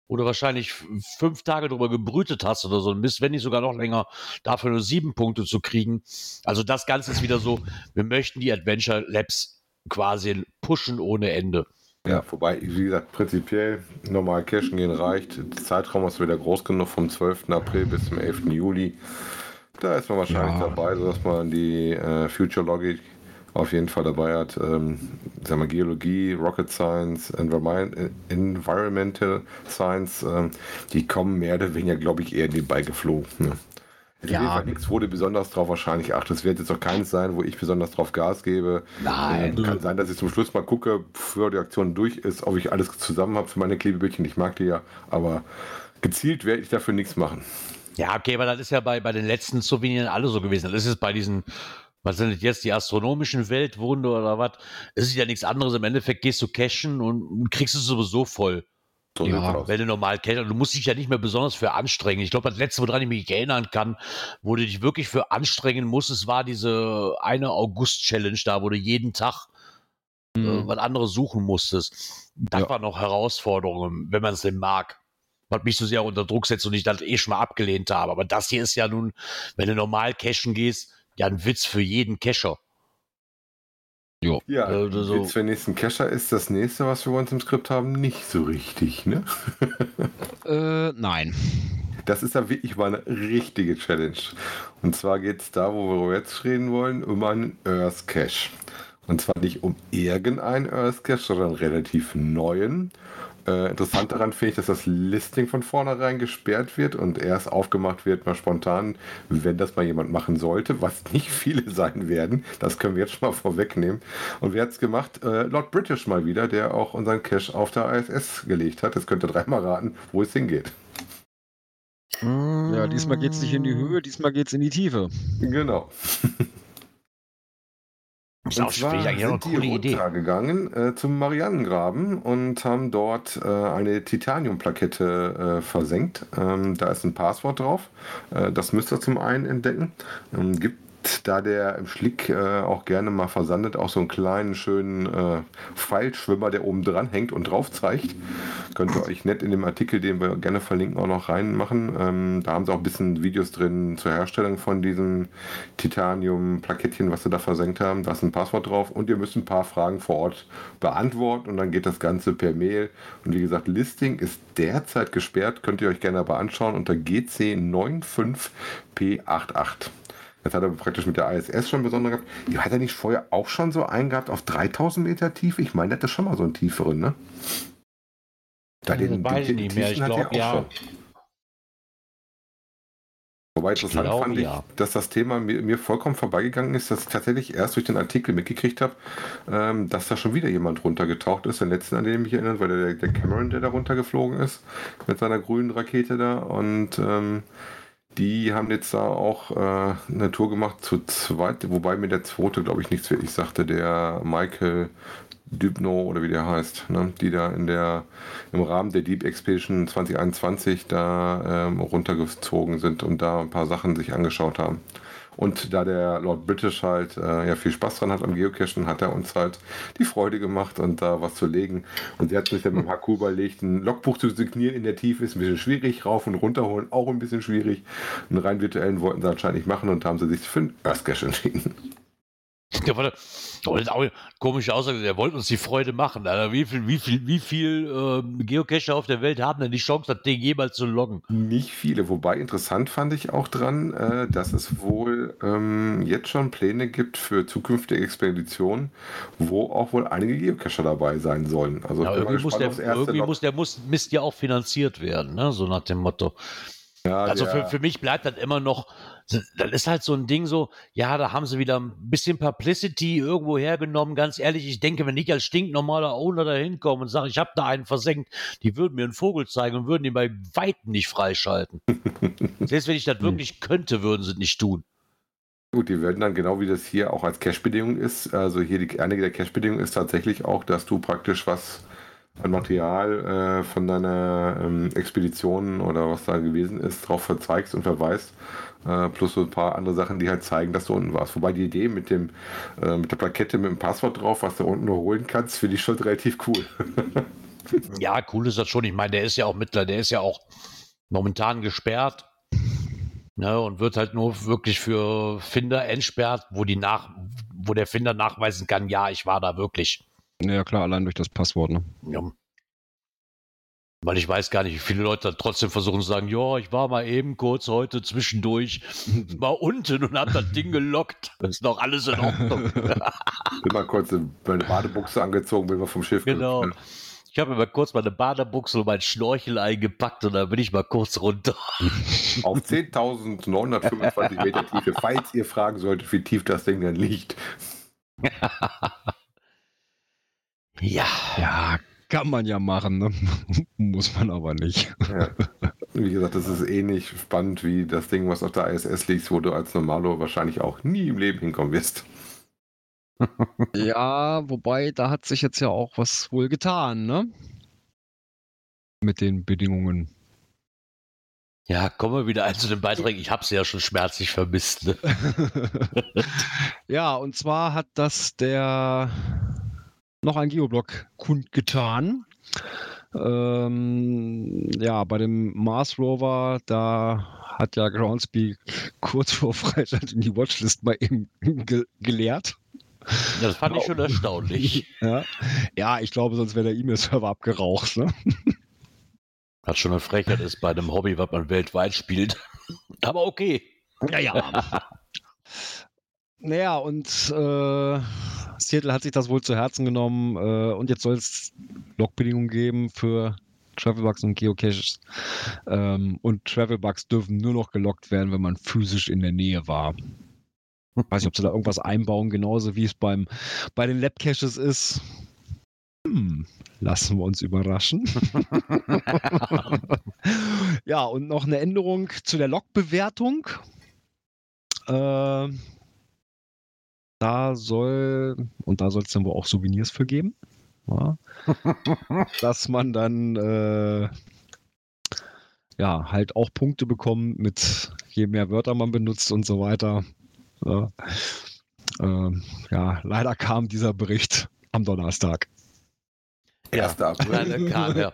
wo du wahrscheinlich fünf Tage drüber gebrütet hast oder so ein Mist, wenn nicht sogar noch länger, dafür nur sieben Punkte zu kriegen. Also das Ganze ist wieder so, wir möchten die Adventure Labs quasi pushen ohne Ende. Ja, wobei, wie gesagt, prinzipiell normal cashen gehen reicht. Der Zeitraum ist wieder groß genug vom 12. April bis zum 11. Juli. Da ist man wahrscheinlich Ja. dabei, sodass man die äh, Future Logik auf jeden Fall dabei hat. Ähm, sagen wir Geologie, Rocket Science, äh, Environmental Science, ähm, die kommen mehr oder weniger, glaube ich, eher nebenbei geflogen. Ne? Ja. Nichts, wo du besonders drauf wahrscheinlich achtest. Es wird jetzt auch keins sein, wo ich besonders drauf Gas gebe. Nein. Ähm, kann sein, dass ich zum Schluss mal gucke, bevor die Aktion durch ist, ob ich alles zusammen habe für meine Klebebildchen. Ich mag die ja, aber gezielt werde ich dafür nichts machen. Ja, okay, aber das ist ja bei, bei den letzten Souvenirs alle so gewesen. Das ist es bei diesen, was sind das jetzt, die astronomischen Weltwunder oder was? Es ist ja nichts anderes. Im Endeffekt gehst du cashen und, und kriegst es sowieso voll. So Ja. Wenn du normal cashen. Du musst dich ja nicht mehr besonders für anstrengen. Ich glaube, das letzte, woran ich mich erinnern kann, wo du dich wirklich für anstrengen musstest, war diese eine August-Challenge da, wo du jeden Tag äh, Mhm. was anderes suchen musstest. Das Ja. war noch Herausforderung, wenn man es denn mag. Was mich so sehr unter Druck setzt und ich das eh schon mal abgelehnt habe. Aber das hier ist ja nun, wenn du normal cashen gehst, ja ein Witz für jeden Cacher. Ja, Äh, so- Witz für den nächsten Cacher ist das nächste, was wir bei uns im Skript haben, nicht so richtig, ne? Äh, nein. Das ist ja wirklich mal eine richtige Challenge. Und zwar geht es da, wo wir jetzt reden wollen, um einen Earth Cache. Und zwar nicht um irgendeinen Earth Cache, sondern einen relativ neuen. Äh, interessant daran finde ich, dass das Listing von vornherein gesperrt wird und erst aufgemacht wird, mal spontan, wenn das mal jemand machen sollte, was nicht viele sein werden. Das können wir jetzt schon mal vorwegnehmen. Und wer hat es gemacht? Äh, Lord British mal wieder, der auch unseren Cache auf der ISS gelegt hat. Jetzt könnt ihr dreimal raten, wo es hingeht. Ja, diesmal geht es nicht in die Höhe, diesmal geht es in die Tiefe. Genau. Ist auch Und zwar auch eine sind die runtergegangen äh, zum Marianengraben und haben dort äh, eine Titaniumplakette äh, versenkt. Ähm, da ist ein Passwort drauf. Äh, das müsst ihr zum einen entdecken. Ähm, gibt da der im Schlick äh, auch gerne mal versandet, auch so einen kleinen, schönen äh, Pfeilschwimmer, der oben dran hängt und drauf zeigt. Könnt ihr euch nett in dem Artikel, den wir gerne verlinken, auch noch reinmachen. Ähm, da haben sie auch ein bisschen Videos drin zur Herstellung von diesem Titanium-Plakettchen, was sie da versenkt haben. Da ist ein Passwort drauf und ihr müsst ein paar Fragen vor Ort beantworten und dann geht das Ganze per Mail. Und wie gesagt, Listing ist derzeit gesperrt, könnt ihr euch gerne aber anschauen unter GC95P88. Jetzt hat er praktisch mit der ISS schon besonders gehabt. Die hat er nicht vorher auch schon so einen gehabt auf 3000 Meter Tiefe? Ich meine, der hatte schon mal so einen tieferen, ne? Da den, weiß den, ich nicht mehr. Ich glaube, ja. Schon. Wobei interessant glaub, fand ich, ja. dass das Thema mir, mir, vollkommen vorbeigegangen ist, dass ich tatsächlich erst durch den Artikel mitgekriegt habe, ähm, dass da schon wieder jemand runtergetaucht ist. Den letzten, an den ich mich erinnere, war der, der Cameron, der da runtergeflogen ist mit seiner grünen Rakete da. Und ähm, die haben jetzt da auch äh, eine Tour gemacht zu zweit, wobei mir der zweite, glaube ich, nichts wirklich sagte, der Michael Dubno oder wie der heißt, ne? die da in der im Rahmen der Deep Expedition 2021 da ähm, runtergezogen sind und da ein paar Sachen sich angeschaut haben. Und da der Lord British halt äh, ja viel Spaß dran hat am Geocachen, hat er uns halt die Freude gemacht und da was zu legen. Und sie hat sich dann mit dem Haku überlegt, ein Logbuch zu signieren in der Tiefe ist ein bisschen schwierig, rauf und runter holen auch ein bisschen schwierig. Einen rein virtuellen wollten sie anscheinend nicht machen und haben sie sich für einen Earth Cache entschieden. Der wollte, das komische Aussage, der wollte uns die Freude machen. Alter. Wie viel, wie viel, wie viel äh, Geocacher auf der Welt haben denn die Chance, das Ding jemals zu loggen? Nicht viele, wobei interessant fand ich auch dran, äh, dass es wohl ähm, jetzt schon Pläne gibt für zukünftige Expeditionen, wo auch wohl einige Geocacher dabei sein sollen. Also ja, irgendwie, muss der, irgendwie muss der muss, Mist ja auch finanziert werden, ne? so nach dem Motto. Ja, also für, für mich bleibt das immer noch das ist halt so ein Ding so, ja, da haben sie wieder ein bisschen Publicity irgendwo hergenommen. Ganz ehrlich, ich denke, wenn ich als stinknormaler Owner da hinkomme und sage, ich habe da einen versenkt, die würden mir einen Vogel zeigen und würden ihn bei Weitem nicht freischalten. Selbst wenn ich das wirklich könnte, würden sie es nicht tun. Gut, die werden dann genau wie das hier auch als Cache-Bedingung ist. Also hier die, einige der Cache-Bedingungen ist tatsächlich auch, dass du praktisch was an Material äh, von deiner ähm, Expedition oder was da gewesen ist, drauf verzeigst und verweist. Äh, plus so ein paar andere Sachen, die halt zeigen, dass du unten warst. Wobei die Idee mit dem äh, mit der Plakette mit dem Passwort drauf, was du unten nur holen kannst, finde ich schon relativ cool. ja, cool ist das schon. Ich meine, der ist ja auch mittler, der ist ja auch momentan gesperrt. Ne, und wird halt nur wirklich für Finder entsperrt, wo die nach, wo der Finder nachweisen kann, ja, ich war da wirklich. Ja, klar, allein durch das Passwort, ne? Ja. Weil ich weiß gar nicht, wie viele Leute trotzdem versuchen zu sagen, ja, ich war mal eben kurz heute zwischendurch mal unten und hab das Ding gelockt. Das ist doch alles in Ordnung. bin mal kurz meine Badebuchse angezogen, bin mal vom Schiff Genau. Gekommen. Ich habe mir mal kurz meine Badebuchse und mein Schnorchel eingepackt und dann bin ich mal kurz runter. Auf 10.925 Meter Tiefe, falls ihr fragen solltet, wie tief das Ding denn liegt. ja. Ja, kann man ja machen, ne? muss man aber nicht. Ja. Wie gesagt, das ist ähnlich spannend wie das Ding, was auf der ISS liegt, wo du als Normalo wahrscheinlich auch nie im Leben hinkommen wirst. ja, wobei, da hat sich jetzt ja auch was wohl getan, ne? Mit den Bedingungen. Ja, kommen wir wieder ein zu den Beiträgen. Ich habe sie ja schon schmerzlich vermisst. Ne? ja, und zwar hat das der noch ein Geoblock kundgetan. Ähm, ja, bei dem Mars Rover, da hat ja Groundspeak kurz vor Freitag in die Watchlist mal eben ge geleert. Das fand ich schon erstaunlich. ja. ja, ich glaube, sonst wäre der E-Mail-Server abgeraucht. Ne? Hat schon eine Frechheit ist bei einem Hobby, was man weltweit spielt. Aber okay. Ja, ja. naja, und äh, Seattle hat sich das wohl zu Herzen genommen äh, und jetzt soll es Logbedingungen geben für Travelbugs und Geocaches. Ähm, und Travelbugs dürfen nur noch gelockt werden, wenn man physisch in der Nähe war. Ich weiß nicht, ob sie da irgendwas einbauen, genauso wie es beim, bei den Lab-Caches ist. Hm, lassen wir uns überraschen. ja, und noch eine Änderung zu der Logbewertung. Äh, da soll, und da soll es dann wohl auch Souvenirs für geben, ja, dass man dann äh, ja halt auch Punkte bekommt mit je mehr Wörter man benutzt und so weiter. Ja. Ähm, ja, leider kam dieser Bericht am Donnerstag. Ja, 1. April. Nein, kam, ja.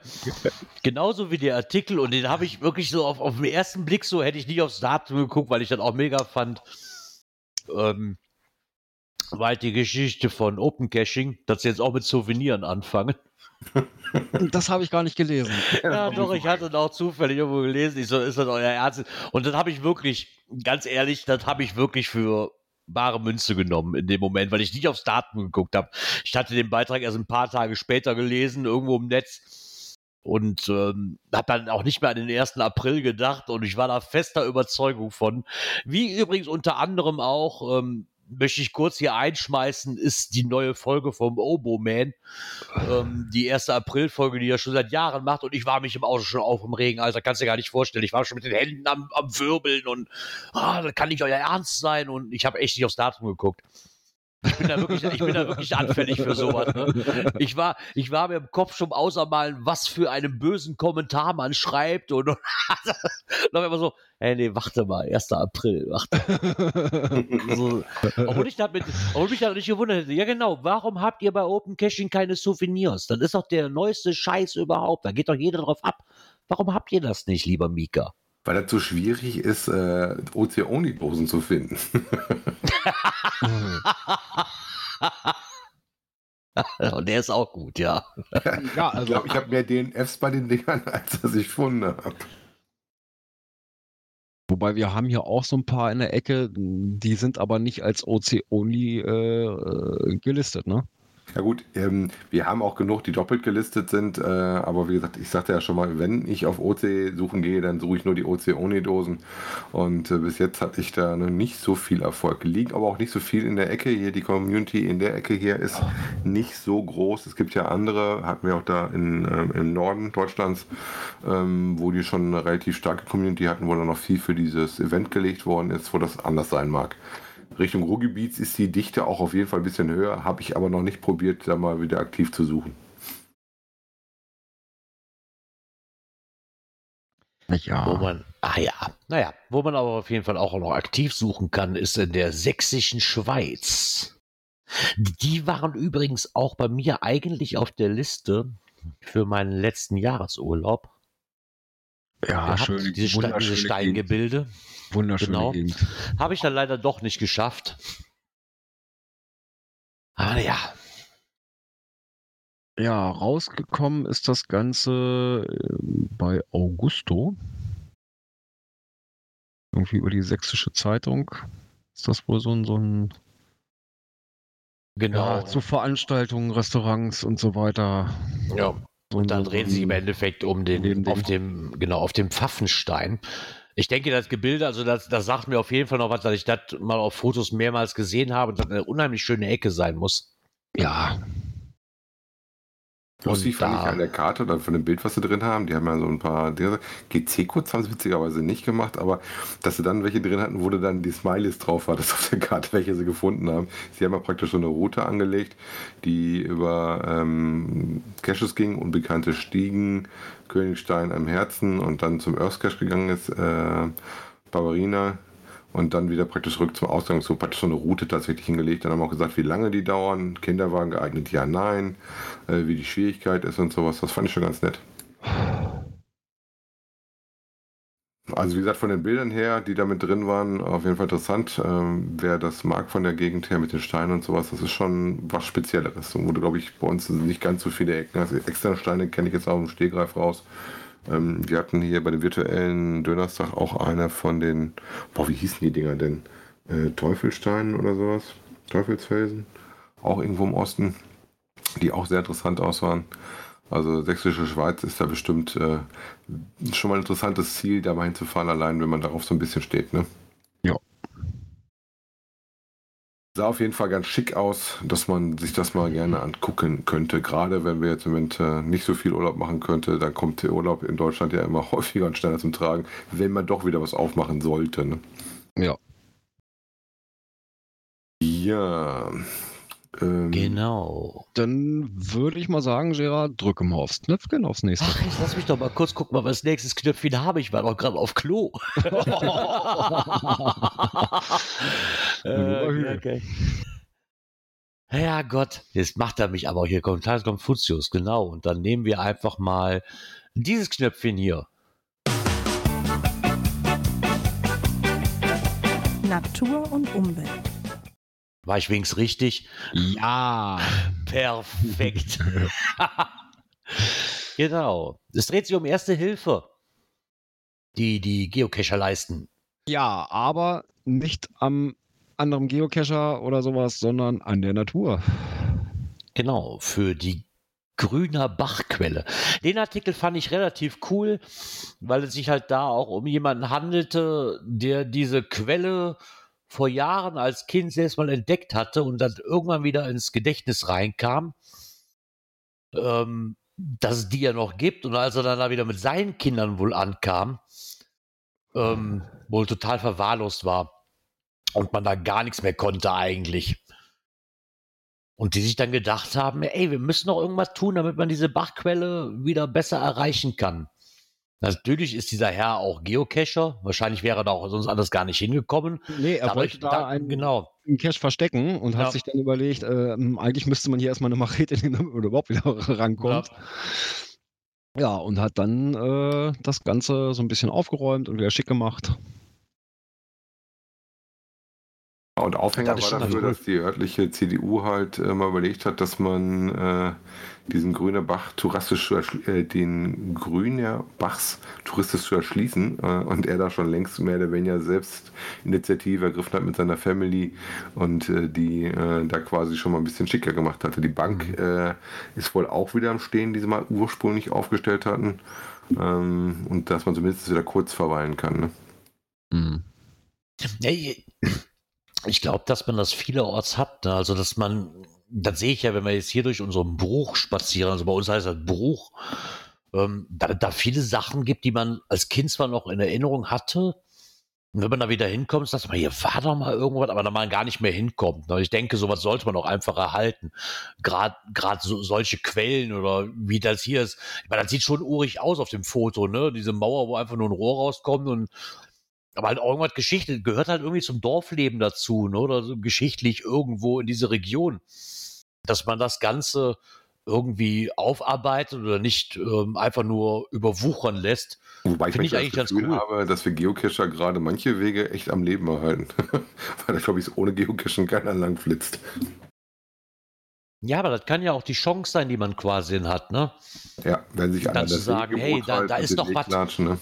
Genauso wie der Artikel und den habe ich wirklich so auf, auf den ersten Blick so, hätte ich nicht aufs Datum geguckt, weil ich das auch mega fand. Ähm, halt die Geschichte von Open Caching, dass sie jetzt auch mit Souveniren anfangen. Das habe ich gar nicht gelesen. Ja, doch, ich hatte das auch zufällig irgendwo gelesen. Ich so, ist das euer Ernst? Und das habe ich wirklich, ganz ehrlich, das habe ich wirklich für bare Münze genommen in dem Moment, weil ich nicht aufs Datum geguckt habe. Ich hatte den Beitrag erst ein paar Tage später gelesen, irgendwo im Netz. Und ähm, habe dann auch nicht mehr an den 1. April gedacht und ich war da fester Überzeugung von. Wie übrigens unter anderem auch, ähm, möchte ich kurz hier einschmeißen, ist die neue Folge vom Obo Man. Ähm, die erste April-Folge, die er schon seit Jahren macht. Und ich war mich im Auto schon auf im Regen, Alter. Kannst du dir gar nicht vorstellen. Ich war schon mit den Händen am, am Wirbeln und ah, das kann nicht euer Ernst sein. Und ich habe echt nicht aufs Datum geguckt. Ich bin da wirklich, ich bin da wirklich anfällig für sowas. Ne? Ich, war, ich war mir im Kopf schon außermalen, was für einen bösen Kommentar man schreibt und, und dann immer so, hey, nee, warte mal, 1. April, warte. so, obwohl, ich damit, obwohl mich da nicht gewundert hätte, ja genau, warum habt ihr bei Open Caching keine Souvenirs? Das ist doch der neueste Scheiß überhaupt, da geht doch jeder drauf ab. Warum habt ihr das nicht, lieber Mika? Weil das so schwierig ist, äh, Ozeoni-Dosen zu finden. Und der ist auch gut, ja. Ja, Ich also glaube, ich habe mehr DNFs bei den Dingern, als dass ich Funde habe. Wobei wir haben hier auch so ein paar in der Ecke, die sind aber nicht als OC-Only äh, äh, gelistet, ne? Ja gut, ähm, wir haben auch genug, die doppelt gelistet sind, äh, aber wie gesagt, ich sagte ja schon mal, wenn ich auf OC suchen gehe, dann suche ich nur die OC-Oni-Dosen und äh, bis jetzt hatte ich da noch nicht so viel Erfolg. Liegt aber auch nicht so viel in der Ecke hier, die Community in der Ecke hier ist nicht so groß. Es gibt ja andere, hatten wir auch da in, ähm, im Norden Deutschlands, ähm, wo die schon eine relativ starke Community hatten, wo dann noch viel für dieses Event gelegt worden ist, wo das anders sein mag. Richtung Ruhrgebiets ist die Dichte auch auf jeden Fall ein bisschen höher, habe ich aber noch nicht probiert, da mal wieder aktiv zu suchen. Ja. Wo man, ah ja, naja, wo man aber auf jeden Fall auch noch aktiv suchen kann, ist in der sächsischen Schweiz. Die waren übrigens auch bei mir eigentlich auf der Liste für meinen letzten Jahresurlaub. ja, schön. diese, Ste diese Gegend. Wunderschöne genau. Gegend. Habe ich dann leider doch nicht geschafft. Aber ja, Ja, rausgekommen ist das Ganze äh, bei Augusto. Irgendwie über die sächsische Zeitung. Ist das wohl so ein, so ein genau. ja, zu Veranstaltungen, Restaurants und so weiter. ja. Und dann drehen sie im Endeffekt um den, auf dem, genau, auf dem Pfaffenstein. Ich denke, das Gebilde, also das, das sagt mir auf jeden Fall noch was, dass ich das mal auf Fotos mehrmals gesehen habe, dass das eine unheimlich schöne Ecke sein muss. Ja, Lustig Und fand ich an der Karte oder von dem Bild, was sie drin haben. Die haben ja so ein paar Dinge. GC-Codes haben sie witzigerweise nicht gemacht, aber dass sie dann welche drin hatten, wo du dann die Smileys drauf hattest auf der Karte, welche sie gefunden haben. Sie haben ja praktisch so eine Route angelegt, die über ähm, Caches ging, unbekannte Stiegen, Königstein am Herzen und dann zum Earth Cache gegangen ist, äh, Barbarina. Und dann wieder praktisch zurück zum Ausgang, so praktisch so eine Route tatsächlich hingelegt. Dann haben wir auch gesagt, wie lange die dauern, Kinderwagen geeignet, ja, nein, äh, wie die Schwierigkeit ist und sowas. Das fand ich schon ganz nett. Also wie gesagt, von den Bildern her, die da mit drin waren, auf jeden Fall interessant. Ähm, wer das mag von der Gegend her mit den Steinen und sowas, das ist schon was Spezielleres. Wo du, glaube ich, bei uns nicht ganz so viele Ecken hast. Externe Steine kenne ich jetzt auch im Stehgreif raus. Ähm, wir hatten hier bei dem virtuellen Dönerstag auch eine von den, boah, wie hießen die Dinger denn? Äh, Teufelsteinen oder sowas? Teufelsfelsen? Auch irgendwo im Osten, die auch sehr interessant aussahen. Also Sächsische Schweiz ist da bestimmt äh, schon mal ein interessantes Ziel, da mal hinzufahren, allein wenn man darauf so ein bisschen steht. Ne? Ja. Sah auf jeden Fall ganz schick aus, dass man sich das mal gerne angucken könnte. Gerade wenn wir jetzt im Moment nicht so viel Urlaub machen könnte, dann kommt der Urlaub in Deutschland ja immer häufiger und schneller zum Tragen, wenn man doch wieder was aufmachen sollte. Ne? Ja. Ja. Ähm, Genau. Dann würde ich mal sagen, Gerard, drücke mal aufs Knöpfchen, aufs nächste. Ach, jetzt lass mich doch mal kurz gucken, mal, was nächstes Knöpfchen habe. Ich war doch gerade auf Klo. äh, okay. Ja Gott, jetzt macht er mich aber hier. Kommt Konfuzius, genau. Und dann nehmen wir einfach mal dieses Knöpfchen hier. Natur und Umwelt. War ich wenigstens richtig? Ja. Perfekt. genau. Es dreht sich um Erste Hilfe, die die Geocacher leisten. Ja, aber nicht am anderen Geocacher oder sowas, sondern an der Natur. Genau, für die Grüner Bachquelle. Den Artikel fand ich relativ cool, weil es sich halt da auch um jemanden handelte, der diese Quelle vor Jahren als Kind selbst mal entdeckt hatte und dann irgendwann wieder ins Gedächtnis reinkam, ähm, dass es die ja noch gibt. Und als er dann da wieder mit seinen Kindern wohl ankam, ähm, wohl total verwahrlost war und man da gar nichts mehr konnte eigentlich. Und die sich dann gedacht haben, ey, wir müssen noch irgendwas tun, damit man diese Bachquelle wieder besser erreichen kann. Natürlich ist dieser Herr auch Geocacher. Wahrscheinlich wäre er da auch sonst anders gar nicht hingekommen. Nee, er Aber wollte da da- einen, genau. einen Cache verstecken und Ja. hat sich dann überlegt, äh, eigentlich müsste man hier erstmal eine Machete nehmen, damit man überhaupt wieder rankommt. Ja, und hat dann äh, das Ganze so ein bisschen aufgeräumt und wieder schick gemacht. Und Aufhänger Das war dafür, dass die örtliche CDU halt äh, mal überlegt hat, dass man äh, diesen Grüner Bach touristisch äh, den Grüner Bachs touristisch zu erschließen äh, und er da schon längst mehr oder weniger selbst Initiative ergriffen hat mit seiner Family und äh, die äh, da quasi schon mal ein bisschen schicker gemacht hatte. Die Bank äh, ist wohl auch wieder am Stehen, die sie mal ursprünglich aufgestellt hatten. Ähm, und dass man zumindest wieder kurz verweilen kann. Ne? Hm. Ja, ich glaube, dass man das vielerorts hat. Ne? Also, dass man, das sehe ich ja, wenn wir jetzt hier durch unseren Bruch spazieren, also bei uns heißt das Bruch, ähm, da, da viele Sachen gibt, die man als Kind zwar noch in Erinnerung hatte. Und wenn man da wieder hinkommt, sagt man, hier war doch mal irgendwas, aber da man gar nicht mehr hinkommt. Ne? Ich denke, sowas sollte man auch einfach erhalten. Gerade so, solche Quellen oder wie das hier ist. Ich meine, das sieht schon urig aus auf dem Foto, ne? Diese Mauer, wo einfach nur ein Rohr rauskommt und aber halt irgendwas Geschichte gehört halt irgendwie zum Dorfleben dazu, ne? Oder so geschichtlich irgendwo in diese Region. Dass man das Ganze irgendwie aufarbeitet oder nicht ähm, einfach nur überwuchern lässt. Wobei ich Finde ich eigentlich das ganz Gefühl cool. habe, dass wir Geocacher gerade manche Wege echt am Leben erhalten. Weil da glaube ich, ohne Geocachen keiner lang flitzt. Ja, aber das kann ja auch die Chance sein, die man quasi hat, ne? Ja, wenn sich einer Dann zu sagen, hey, da- da ist doch was. Ne?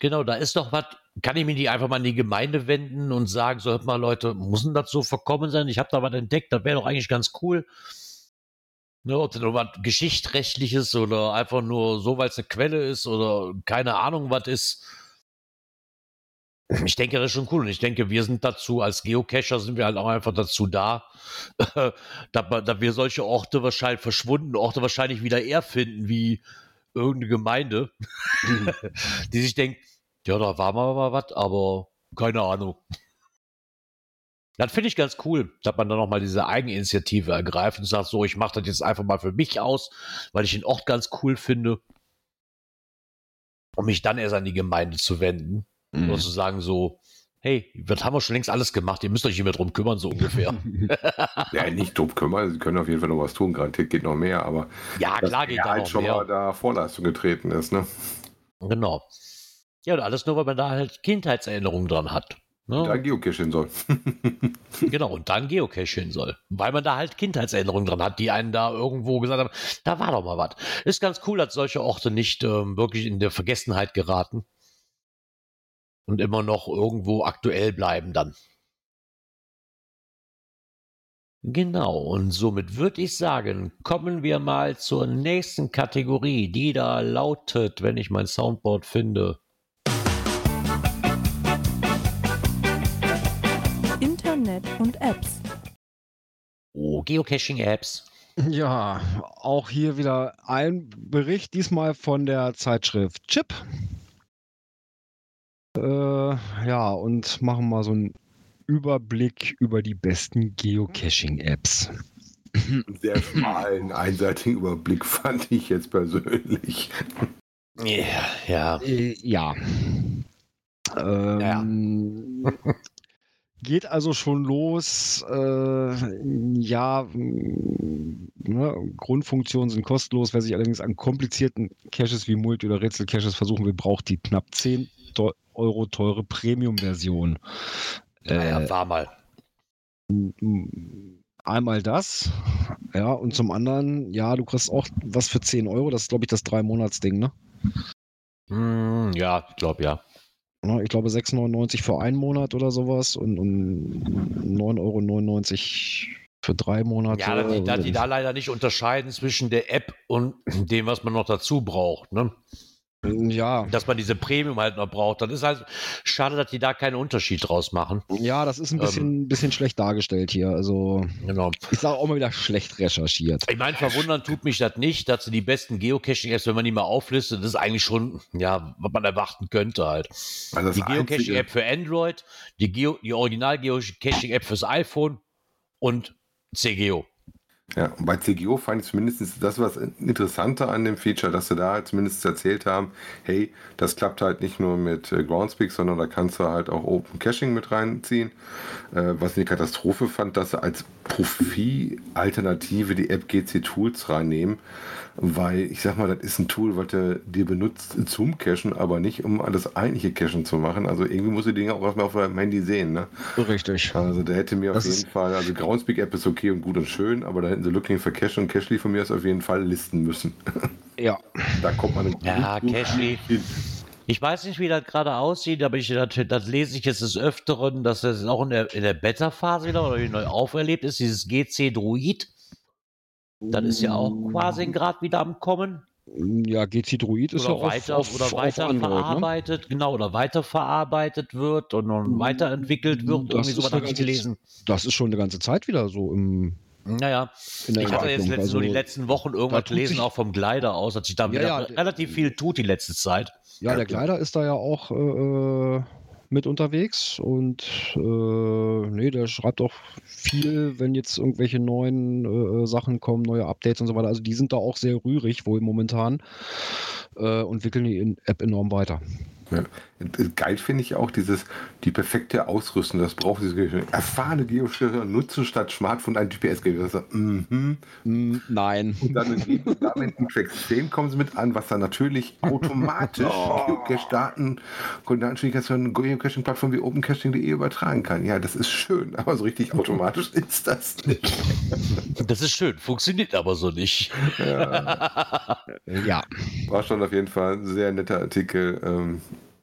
Genau, da ist doch was. Kann ich mich nicht einfach mal in die Gemeinde wenden und sagen, so hört mal Leute, muss denn das so verkommen sein? Ich habe da was entdeckt, das wäre doch eigentlich ganz cool. Ne, ob das was Geschichtrechtliches oder einfach nur so, weil es eine Quelle ist oder keine Ahnung was ist. Ich denke, das ist schon cool. Und ich denke, wir sind dazu, als Geocacher sind wir halt auch einfach dazu da, dass, wir solche Orte wahrscheinlich, verschwundene Orte wahrscheinlich wieder erfinden, wie irgendeine Gemeinde, die sich denkt, ja, da war mal, mal was, aber keine Ahnung. Das finde ich ganz cool, dass man dann nochmal diese Eigeninitiative ergreift und sagt, so, ich mache das jetzt einfach mal für mich aus, weil ich den Ort ganz cool finde, um mich dann erst an die Gemeinde zu wenden. Mhm. Oder zu sagen so, hey, das haben wir schon längst alles gemacht, ihr müsst euch nicht mehr drum kümmern, so ungefähr. Ja, nicht drum kümmern, sie können auf jeden Fall noch was tun, garantiert geht noch mehr, aber ja, klar geht er da halt noch schon mal mehr. da Vorleistung getreten ist. Ne? Genau. Ja, und alles nur, weil man da halt Kindheitserinnerungen dran hat. Ne? Da Geocache hin soll. Genau, und dann Geocache hin soll. Weil man da halt Kindheitserinnerungen dran hat, die einen da irgendwo gesagt haben, da war doch mal was. Ist ganz cool, dass solche Orte nicht ähm, wirklich in der Vergessenheit geraten. Und immer noch irgendwo aktuell bleiben dann. Genau, und somit würde ich sagen, kommen wir mal zur nächsten Kategorie, die da lautet, wenn ich mein Soundboard finde. Internet und Apps. Oh, Geocaching-Apps. Ja, auch hier wieder ein Bericht, diesmal von der Zeitschrift Chip. Äh, ja, und machen mal so einen Überblick über die besten Geocaching-Apps. einen sehr schmalen, einseitigen Überblick fand ich jetzt persönlich. Ja, ja. Äh, ja. Geht also schon los. Äh, ja, ne, Grundfunktionen sind kostenlos. Wer sich allerdings an komplizierten Caches wie Multi- oder Rätsel-Caches versuchen will, braucht die knapp 10 Euro teure Premium-Version. Naja, Äh, war mal. Einmal das, ja, und zum anderen, ja, du kriegst auch was für 10 Euro. Das ist, glaube ich, das Drei-Monats-Ding, ne? Hm, ja, ich glaube ja. Ja, Ich glaube 6,99 für einen Monat oder sowas und, und 9,99 Euro für drei Monate. Ja, die, dass die da leider nicht unterscheiden zwischen der App und dem, was man noch dazu braucht. Ne? Ja, Dass man diese Premium halt noch braucht. Dann ist halt schade, dass die da keinen Unterschied draus machen. ja, das ist ein Ähm. bisschen, bisschen schlecht dargestellt hier. Also, Genau. ich sage auch mal wieder schlecht recherchiert. Ich meine, verwundern tut mich das nicht, dass sie die besten Geocaching-Apps, wenn man die mal auflistet, das ist eigentlich schon, ja, was man erwarten könnte halt. Also die Geocaching-App für Android, die, Geo die Original-Geocaching-App fürs iPhone und CGO. Ja, und bei CGO fand ich zumindest das was Interessante an dem Feature, dass sie da halt zumindest erzählt haben, hey, das klappt halt nicht nur mit äh, Groundspeak, sondern da kannst du halt auch Open Caching mit reinziehen. Äh, was ich eine Katastrophe fand, dass sie als Profi-Alternative die App GC Tools reinnehmen, weil ich sag mal, das ist ein Tool, was du dir benutzt zum Cachen, aber nicht um das eigentliche Cachen zu machen. Also irgendwie musst du die Dinge auch erstmal auf deinem Handy sehen, ne? Richtig. Also der hätte mir Das auf jeden Fall, also Groundspeak App ist okay und gut und schön, aber da hätten sie Looking für Cache und Cashly von mir aus auf jeden Fall listen müssen. Ja. da kommt man Ja, Cashly. Ich weiß nicht, wie das gerade aussieht, aber ich, das, das lese ich jetzt des Öfteren, dass das auch in der, in der Beta-Phase wieder oder neu auferlebt ist, dieses GC Druid. Das ist ja auch quasi gerade wieder am Kommen. Ja, GC Druid ist Oder ja auf, weiter, auf, oder auf weiter Android, ne? genau, oder weiter verarbeitet wird und dann weiterentwickelt wird. Das Irgendwie sowas habe ich gelesen. Das ist schon eine ganze Zeit wieder so im, Naja, ich hatte jetzt Entwicklung. letztens nur die Also, letzten Wochen irgendwas gelesen, sich- auch vom Glider aus, dass sich da Ja, wieder ja, relativ viel tut die letzte Zeit. Ja, der Kleider ist da ja auch äh, mit unterwegs und äh, nee, der schreibt auch viel, wenn jetzt irgendwelche neuen äh, Sachen kommen, neue Updates und so weiter. Also die sind da auch sehr rührig wohl momentan äh, und wickeln die in App enorm weiter. Ja. Geil finde ich auch dieses, die perfekte Ausrüstung, das braucht diese erfahrene Geosteller nutzen statt Smartphone ein GPS-Gerät. Also, mhm. Mm, nein. Und dann in Garmin Track 10 kommen sie mit an, was dann natürlich automatisch Geocache-Daten, Koordinatenschwierigkeiten Geocaching-Plattformen wie OpenCaching.de übertragen kann. Ja, das ist schön, aber so richtig automatisch ist das nicht. Das ist schön, funktioniert aber so nicht. Ja. War schon auf jeden Fall ein sehr netter Artikel. Ähm,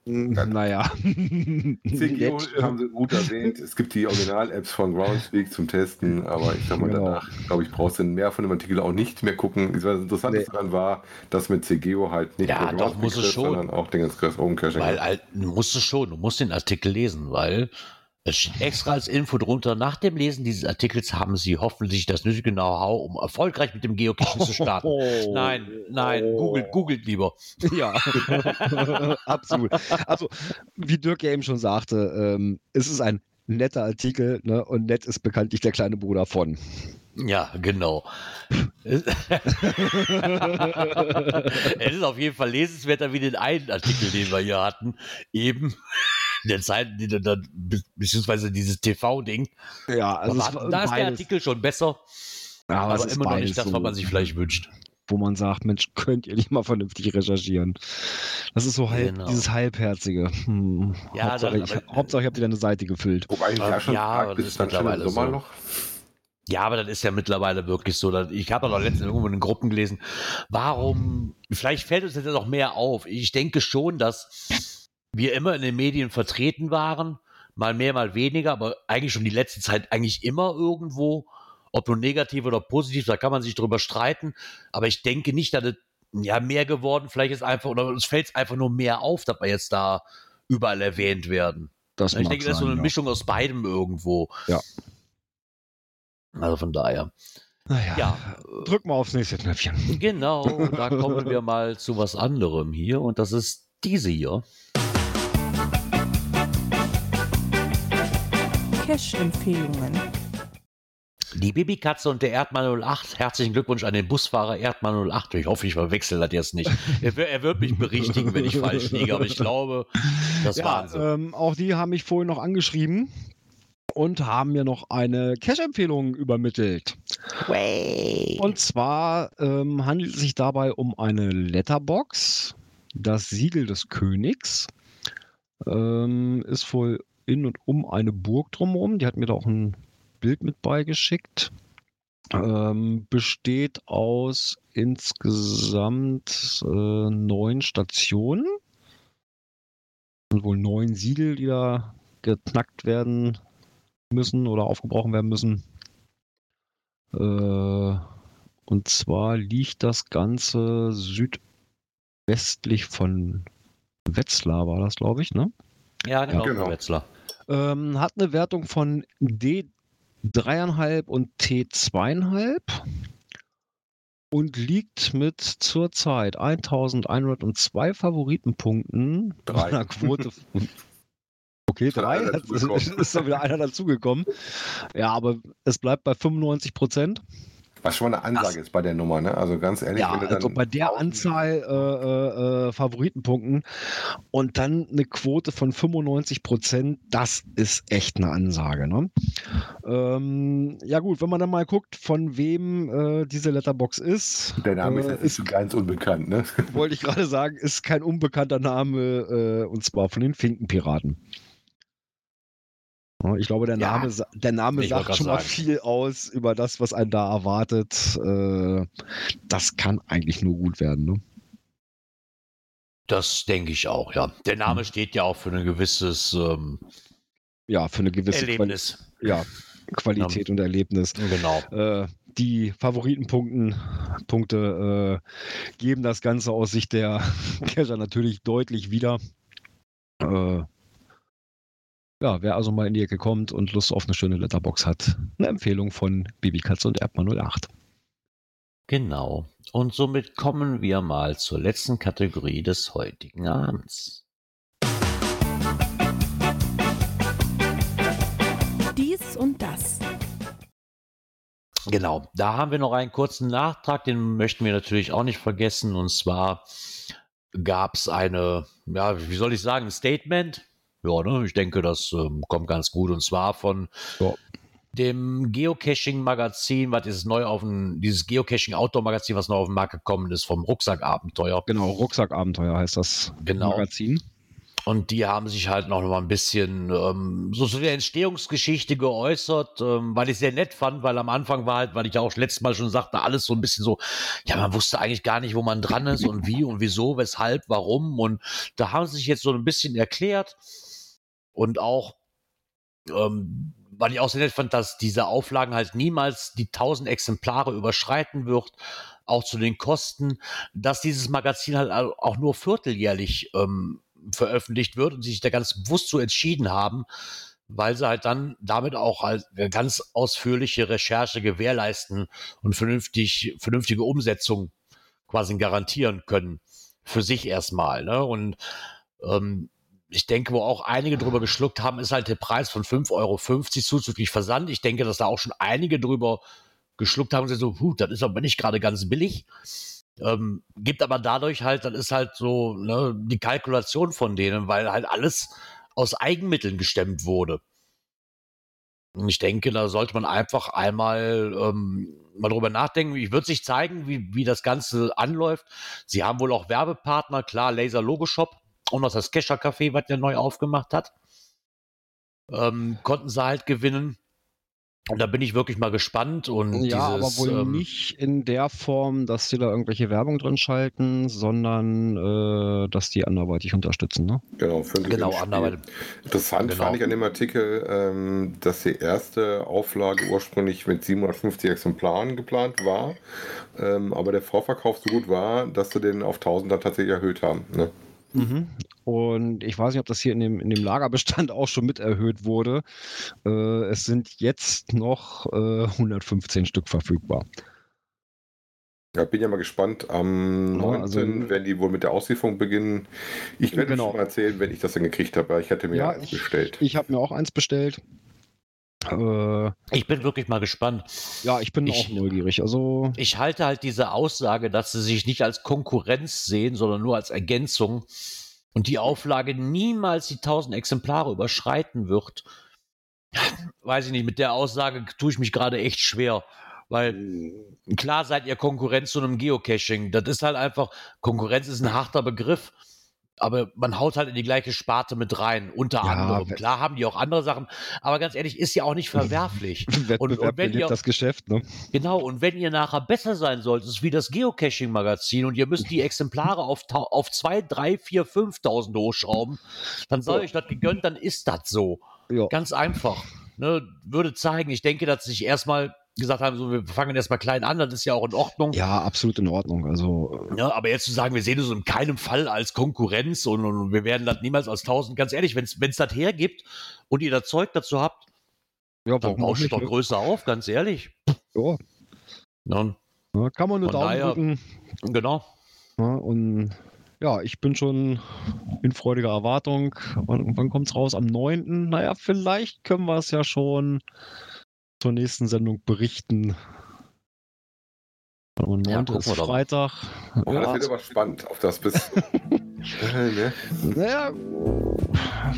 Naja. CGO haben sie gut erwähnt. Es gibt die Original-Apps von Groundspeak zum Testen, aber ich sag mal, Genau. danach, glaube ich, brauchst du mehr von dem Artikel auch nicht mehr gucken. Das Interessante Nee. daran war, dass mit CGO halt nicht Ja, nur doch, Groundspeak muss es trifft, schon. sondern auch den ganzen Home Caching. Weil halt, du musst es schon, du musst den Artikel lesen, weil es steht extra als Info drunter. Nach dem Lesen dieses Artikels haben sie hoffentlich das nötige Know-how, um erfolgreich mit dem Geocaching zu starten. Oh. Nein, nein, Oh. googelt, googelt lieber. Ja, absolut. Also, wie Dirk ja eben schon sagte, ähm, es ist ein netter Artikel ne? und nett ist bekanntlich der kleine Bruder von. Ja, genau. es ist auf jeden Fall lesenswerter wie den einen Artikel, den wir hier hatten. Eben. Der Zeit, die dann- dann- be- beziehungsweise dieses TV-Ding. Ja, also war da ist der Artikel schon besser, ja, aber, es ist immer noch nicht das, so, was man sich vielleicht wünscht. Wo man sagt, Mensch, könnt ihr nicht mal vernünftig recherchieren? Das ist so halb, Genau. dieses Halbherzige. Hm. Ja, Hauptsache, das- ich, aber- Hauptsache, ich habe dir eine Seite gefüllt. Wobei ich Ja, ja schon ja, frag, ist dann schon mittlerweile so. Sommerloch. Ja, aber das ist ja mittlerweile wirklich so. dass- Ich habe doch letztens irgendwo in den Gruppen gelesen, warum, vielleicht fällt uns jetzt noch mehr auf. Ich denke schon, dass wir immer in den Medien vertreten waren, mal mehr, mal weniger, aber eigentlich schon die letzte Zeit eigentlich immer irgendwo, ob nun negativ oder positiv, da kann man sich drüber streiten, aber ich denke nicht, dass es ja mehr geworden, vielleicht ist einfach, oder es fällt einfach nur mehr auf, dass wir jetzt da überall erwähnt werden. Das Ich denke, das ist so sein, eine ja. Mischung aus beidem irgendwo. Ja. Also von daher. Naja, Ja, drück mal aufs nächste Knöpfchen. Genau, da kommen wir mal zu was anderem hier und das ist diese hier. Cache-Empfehlungen. Die Babykatze und der Erdmann 08. Herzlichen Glückwunsch an den Busfahrer Erdmann 08. Ich hoffe, ich verwechsel das jetzt nicht. Er, wird- er wird mich berichtigen, wenn ich falsch liege, aber ich glaube, das ja, sie. ähm, auch die haben mich vorhin noch angeschrieben und haben mir noch eine Cash-Empfehlung übermittelt. Und zwar ähm, handelt es sich dabei um eine Letterbox, das Siegel des Königs. Ähm, ist wohl in und um eine Burg drumherum. Die hat mir da auch ein Bild mit beigeschickt. Ähm, besteht aus insgesamt äh, neun Stationen. Und wohl neun Siegel, die da geknackt werden müssen oder aufgebrochen werden müssen. Äh, und zwar liegt das Ganze südwestlich von Wetzlar, war das, glaube ich, ne? Ja, genau, genau. Frau Wetzlar. Ähm, hat eine Wertung von D3,5 und T2,5 und liegt mit zurzeit 1102 Favoritenpunkten bei Drei. einer Quote. von- Okay, drei. ist, ist dann wieder einer dazugekommen. Ja, aber es bleibt bei 95 Prozent. Was schon mal eine Ansage ist bei der Nummer, ne? Also ganz ehrlich, Ja, also bei der Anzahl äh, äh, äh, Favoritenpunkten und dann eine Quote von 95 Prozent, das ist echt eine Ansage. Ne? Ähm, ja gut, wenn man dann mal guckt, von wem äh, diese Letterbox ist, Der Name ist äh, so ganz unbekannt, ne? wollte ich gerade sagen, ist kein unbekannter Name äh, und zwar von den Finkenpiraten. Ja, Ich glaube, der Ja, Name, sa- der Name sagt schon mal sagen. viel aus über das, was einen da erwartet. Äh, das kann eigentlich nur gut werden. Ne? Das denke ich auch, ja. Der Name steht ja auch für ein gewisses ähm, Ja, für eine gewisse Quali Erlebnis. ja, Qualität und Erlebnis. Genau. Äh, die Favoritenpunkten Punkte äh, geben das Ganze aus Sicht der Cacher natürlich deutlich wieder. Äh, ja, wer also mal in die Ecke kommt und Lust auf eine schöne Letterbox hat, eine Empfehlung von Bibi Katze und Erdmann 08. Genau. Und somit kommen wir mal zur letzten Kategorie des heutigen Abends. Dies und das. Genau, da haben wir noch einen kurzen Nachtrag, den möchten wir natürlich auch nicht vergessen. Und zwar gab es eine, ja, wie soll ich sagen, ein Statement. Ja, ne, ich denke, das ähm, kommt ganz gut. Und zwar von Ja. dem Geocaching-Magazin, was ist neu auf dem, dieses Geocaching-Outdoor-Magazin, was neu auf den Markt gekommen ist, vom Rucksackabenteuer. Genau, Rucksackabenteuer heißt das Genau. Magazin. Und die haben sich halt noch mal ein bisschen ähm, so zu der Entstehungsgeschichte geäußert, ähm, weil ich sehr nett fand, weil am Anfang war halt, weil ich ja auch letztes Mal schon sagte, alles so ein bisschen so, ja, man wusste eigentlich gar nicht, wo man dran ist und wie und wieso, weshalb, warum. Und da haben sie sich jetzt so ein bisschen erklärt und auch, ähm, weil ich auch sehr nett fand, dass diese Auflagen halt niemals die 1000 Exemplare überschreiten wird, auch zu den Kosten, dass dieses Magazin halt auch nur vierteljährlich ähm, veröffentlicht wird und sie sich da ganz bewusst so entschieden haben, weil sie halt dann damit auch halt ganz ausführliche Recherche gewährleisten und vernünftig, vernünftige Umsetzung quasi garantieren können. Für sich erstmal. Ne? Und ähm, ich denke, wo auch einige drüber geschluckt haben, ist halt der Preis von 5,50 Euro zuzüglich Versand. Ich denke, dass da auch schon einige drüber geschluckt haben und gesagt so, huh, das ist aber nicht gerade ganz billig. Ähm, gibt aber dadurch halt, das ist halt so ne, die Kalkulation von denen, weil halt alles aus Eigenmitteln gestemmt wurde. Und ich denke, da sollte man einfach einmal ähm, mal drüber nachdenken. Ich würde sich zeigen, wie, wie das Ganze anläuft. Sie haben wohl auch Werbepartner, klar, Laser Logo Shop und noch das Kescher Café, was der neu aufgemacht hat. Ähm, konnten sie halt gewinnen. Und da bin ich wirklich mal gespannt. Und Ja, dieses, aber wohl ähm, nicht in der Form, dass sie da irgendwelche Werbung drin schalten, sondern äh, dass die anderweitig unterstützen. Ne? Genau, für Genau, anderweitig. Interessant Genau. fand ich an dem Artikel, ähm, dass die erste Auflage ursprünglich mit 750 Exemplaren geplant war, ähm, aber der Vorverkauf so gut war, dass sie den auf 1000 dann tatsächlich erhöht haben. Ne? Und ich weiß nicht, ob das hier in dem, in dem Lagerbestand auch schon mit erhöht wurde. Äh, es sind jetzt noch äh, 115 Stück verfügbar. Ja, bin ja mal gespannt. Am Ja, 9. also- werden die wohl mit der Auslieferung beginnen. Ich werde Genau. schon mal erzählen, wenn ich das dann gekriegt habe. Ich hatte mir Ja, eins ich- bestellt. Ich habe mir auch eins bestellt. Äh, Ich bin wirklich mal gespannt. ja, ich bin Ich- auch neugierig. Also, Ich halte halt diese Aussage, dass sie sich nicht als Konkurrenz sehen, sondern nur als Ergänzung und die Auflage niemals die 1000 Exemplare überschreiten wird. Weiß ich nicht, mit der Aussage tue ich mich gerade echt schwer, weil klar seid ihr Konkurrenz zu einem Geocaching. Das ist halt einfach, Konkurrenz ist ein harter Begriff. Aber man haut halt in die gleiche Sparte mit rein, unter Ja, anderem. Klar haben die auch andere Sachen, aber ganz ehrlich, ist ja auch nicht verwerflich. Wettbewerb und wenn ihr- das Geschäft, ne? Genau, und wenn ihr nachher besser sein sollt, ist wie das Geocaching-Magazin und ihr müsst die Exemplare auf, auf 2, 3, 4, 5.000 hochschrauben, dann sei Ja. euch das gegönnt, dann ist das so. Ja. Ganz einfach. Ne, würde zeigen, ich denke, dass sich erstmal gesagt haben, so, wir fangen erstmal klein an, das ist ja auch in Ordnung. ja, absolut in Ordnung. Also, Ja, aber jetzt zu sagen, wir sehen uns in keinem Fall als Konkurrenz und, und wir werden das niemals als 1000, ganz ehrlich, wenn es das hergibt und ihr das Zeug dazu habt, ja, dann bauscht nicht? doch ne? größer auf, ganz ehrlich. Ja, Ne? ne, kann man nur Daumen daher- drücken. Genau. Ne? Und ja, ich bin schon in freudiger Erwartung. Wann, wann kommt es raus? Am 9. Naja, vielleicht können wir es ja schon zur nächsten Sendung berichten. Und 9. Ja, ist. Freitag. Oh, das wird aber spannend, auf das bis. äh, ne? Naja,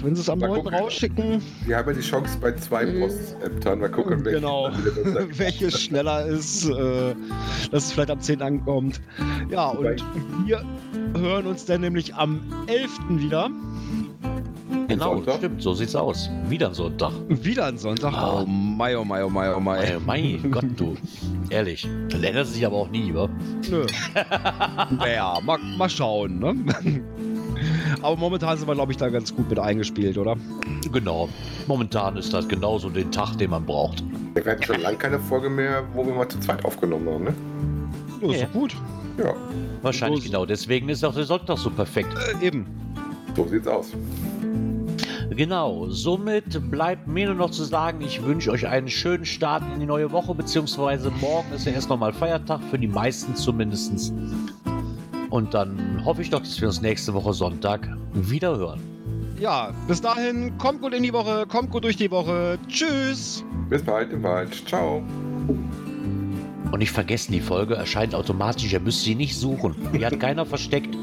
wenn sie es am Mal 9. gucken. rausschicken, Wir haben ja die Chance bei zwei Post-Ämtern. Mal gucken, welche Genau. wieder besser welche schneller ist, äh, dass es vielleicht am 10. ankommt. Ja, und wir hören uns dann nämlich am 11. wieder. Genau, Sonntag? stimmt, so sieht's aus. Wieder ein Sonntag. Wieder ein Sonntag. Ah. Oh Mai, oh Mai, oh Mai, oh Mai. Ey, mein Gott, du. Ehrlich. Das ändert sich aber auch nie, wa? Nö. naja, mal, mal schauen, ne? Aber momentan sind wir, glaube ich, da ganz gut mit eingespielt, oder? Genau. Momentan ist das genauso den Tag, den man braucht. Wir hatten schon lange keine Folge mehr, wo wir mal zu zweit aufgenommen haben, ne? Ja, ist Ja. gut. Ja, Wahrscheinlich So- genau. Deswegen ist auch der Sonntag so perfekt. Äh, eben. so sieht's aus. Genau. Somit bleibt mir nur noch zu sagen, ich wünsche euch einen schönen Start in die neue Woche, beziehungsweise morgen ist ja erst nochmal Feiertag, für die meisten zumindest. Und dann hoffe ich doch, dass wir uns nächste Woche Sonntag wieder hören. Ja, bis dahin, kommt gut in die Woche, kommt gut durch die Woche. Tschüss. Bis bald im Wald. Ciao. Und nicht vergessen, die Folge erscheint automatisch. Ihr müsst sie nicht suchen. Die hat keiner versteckt.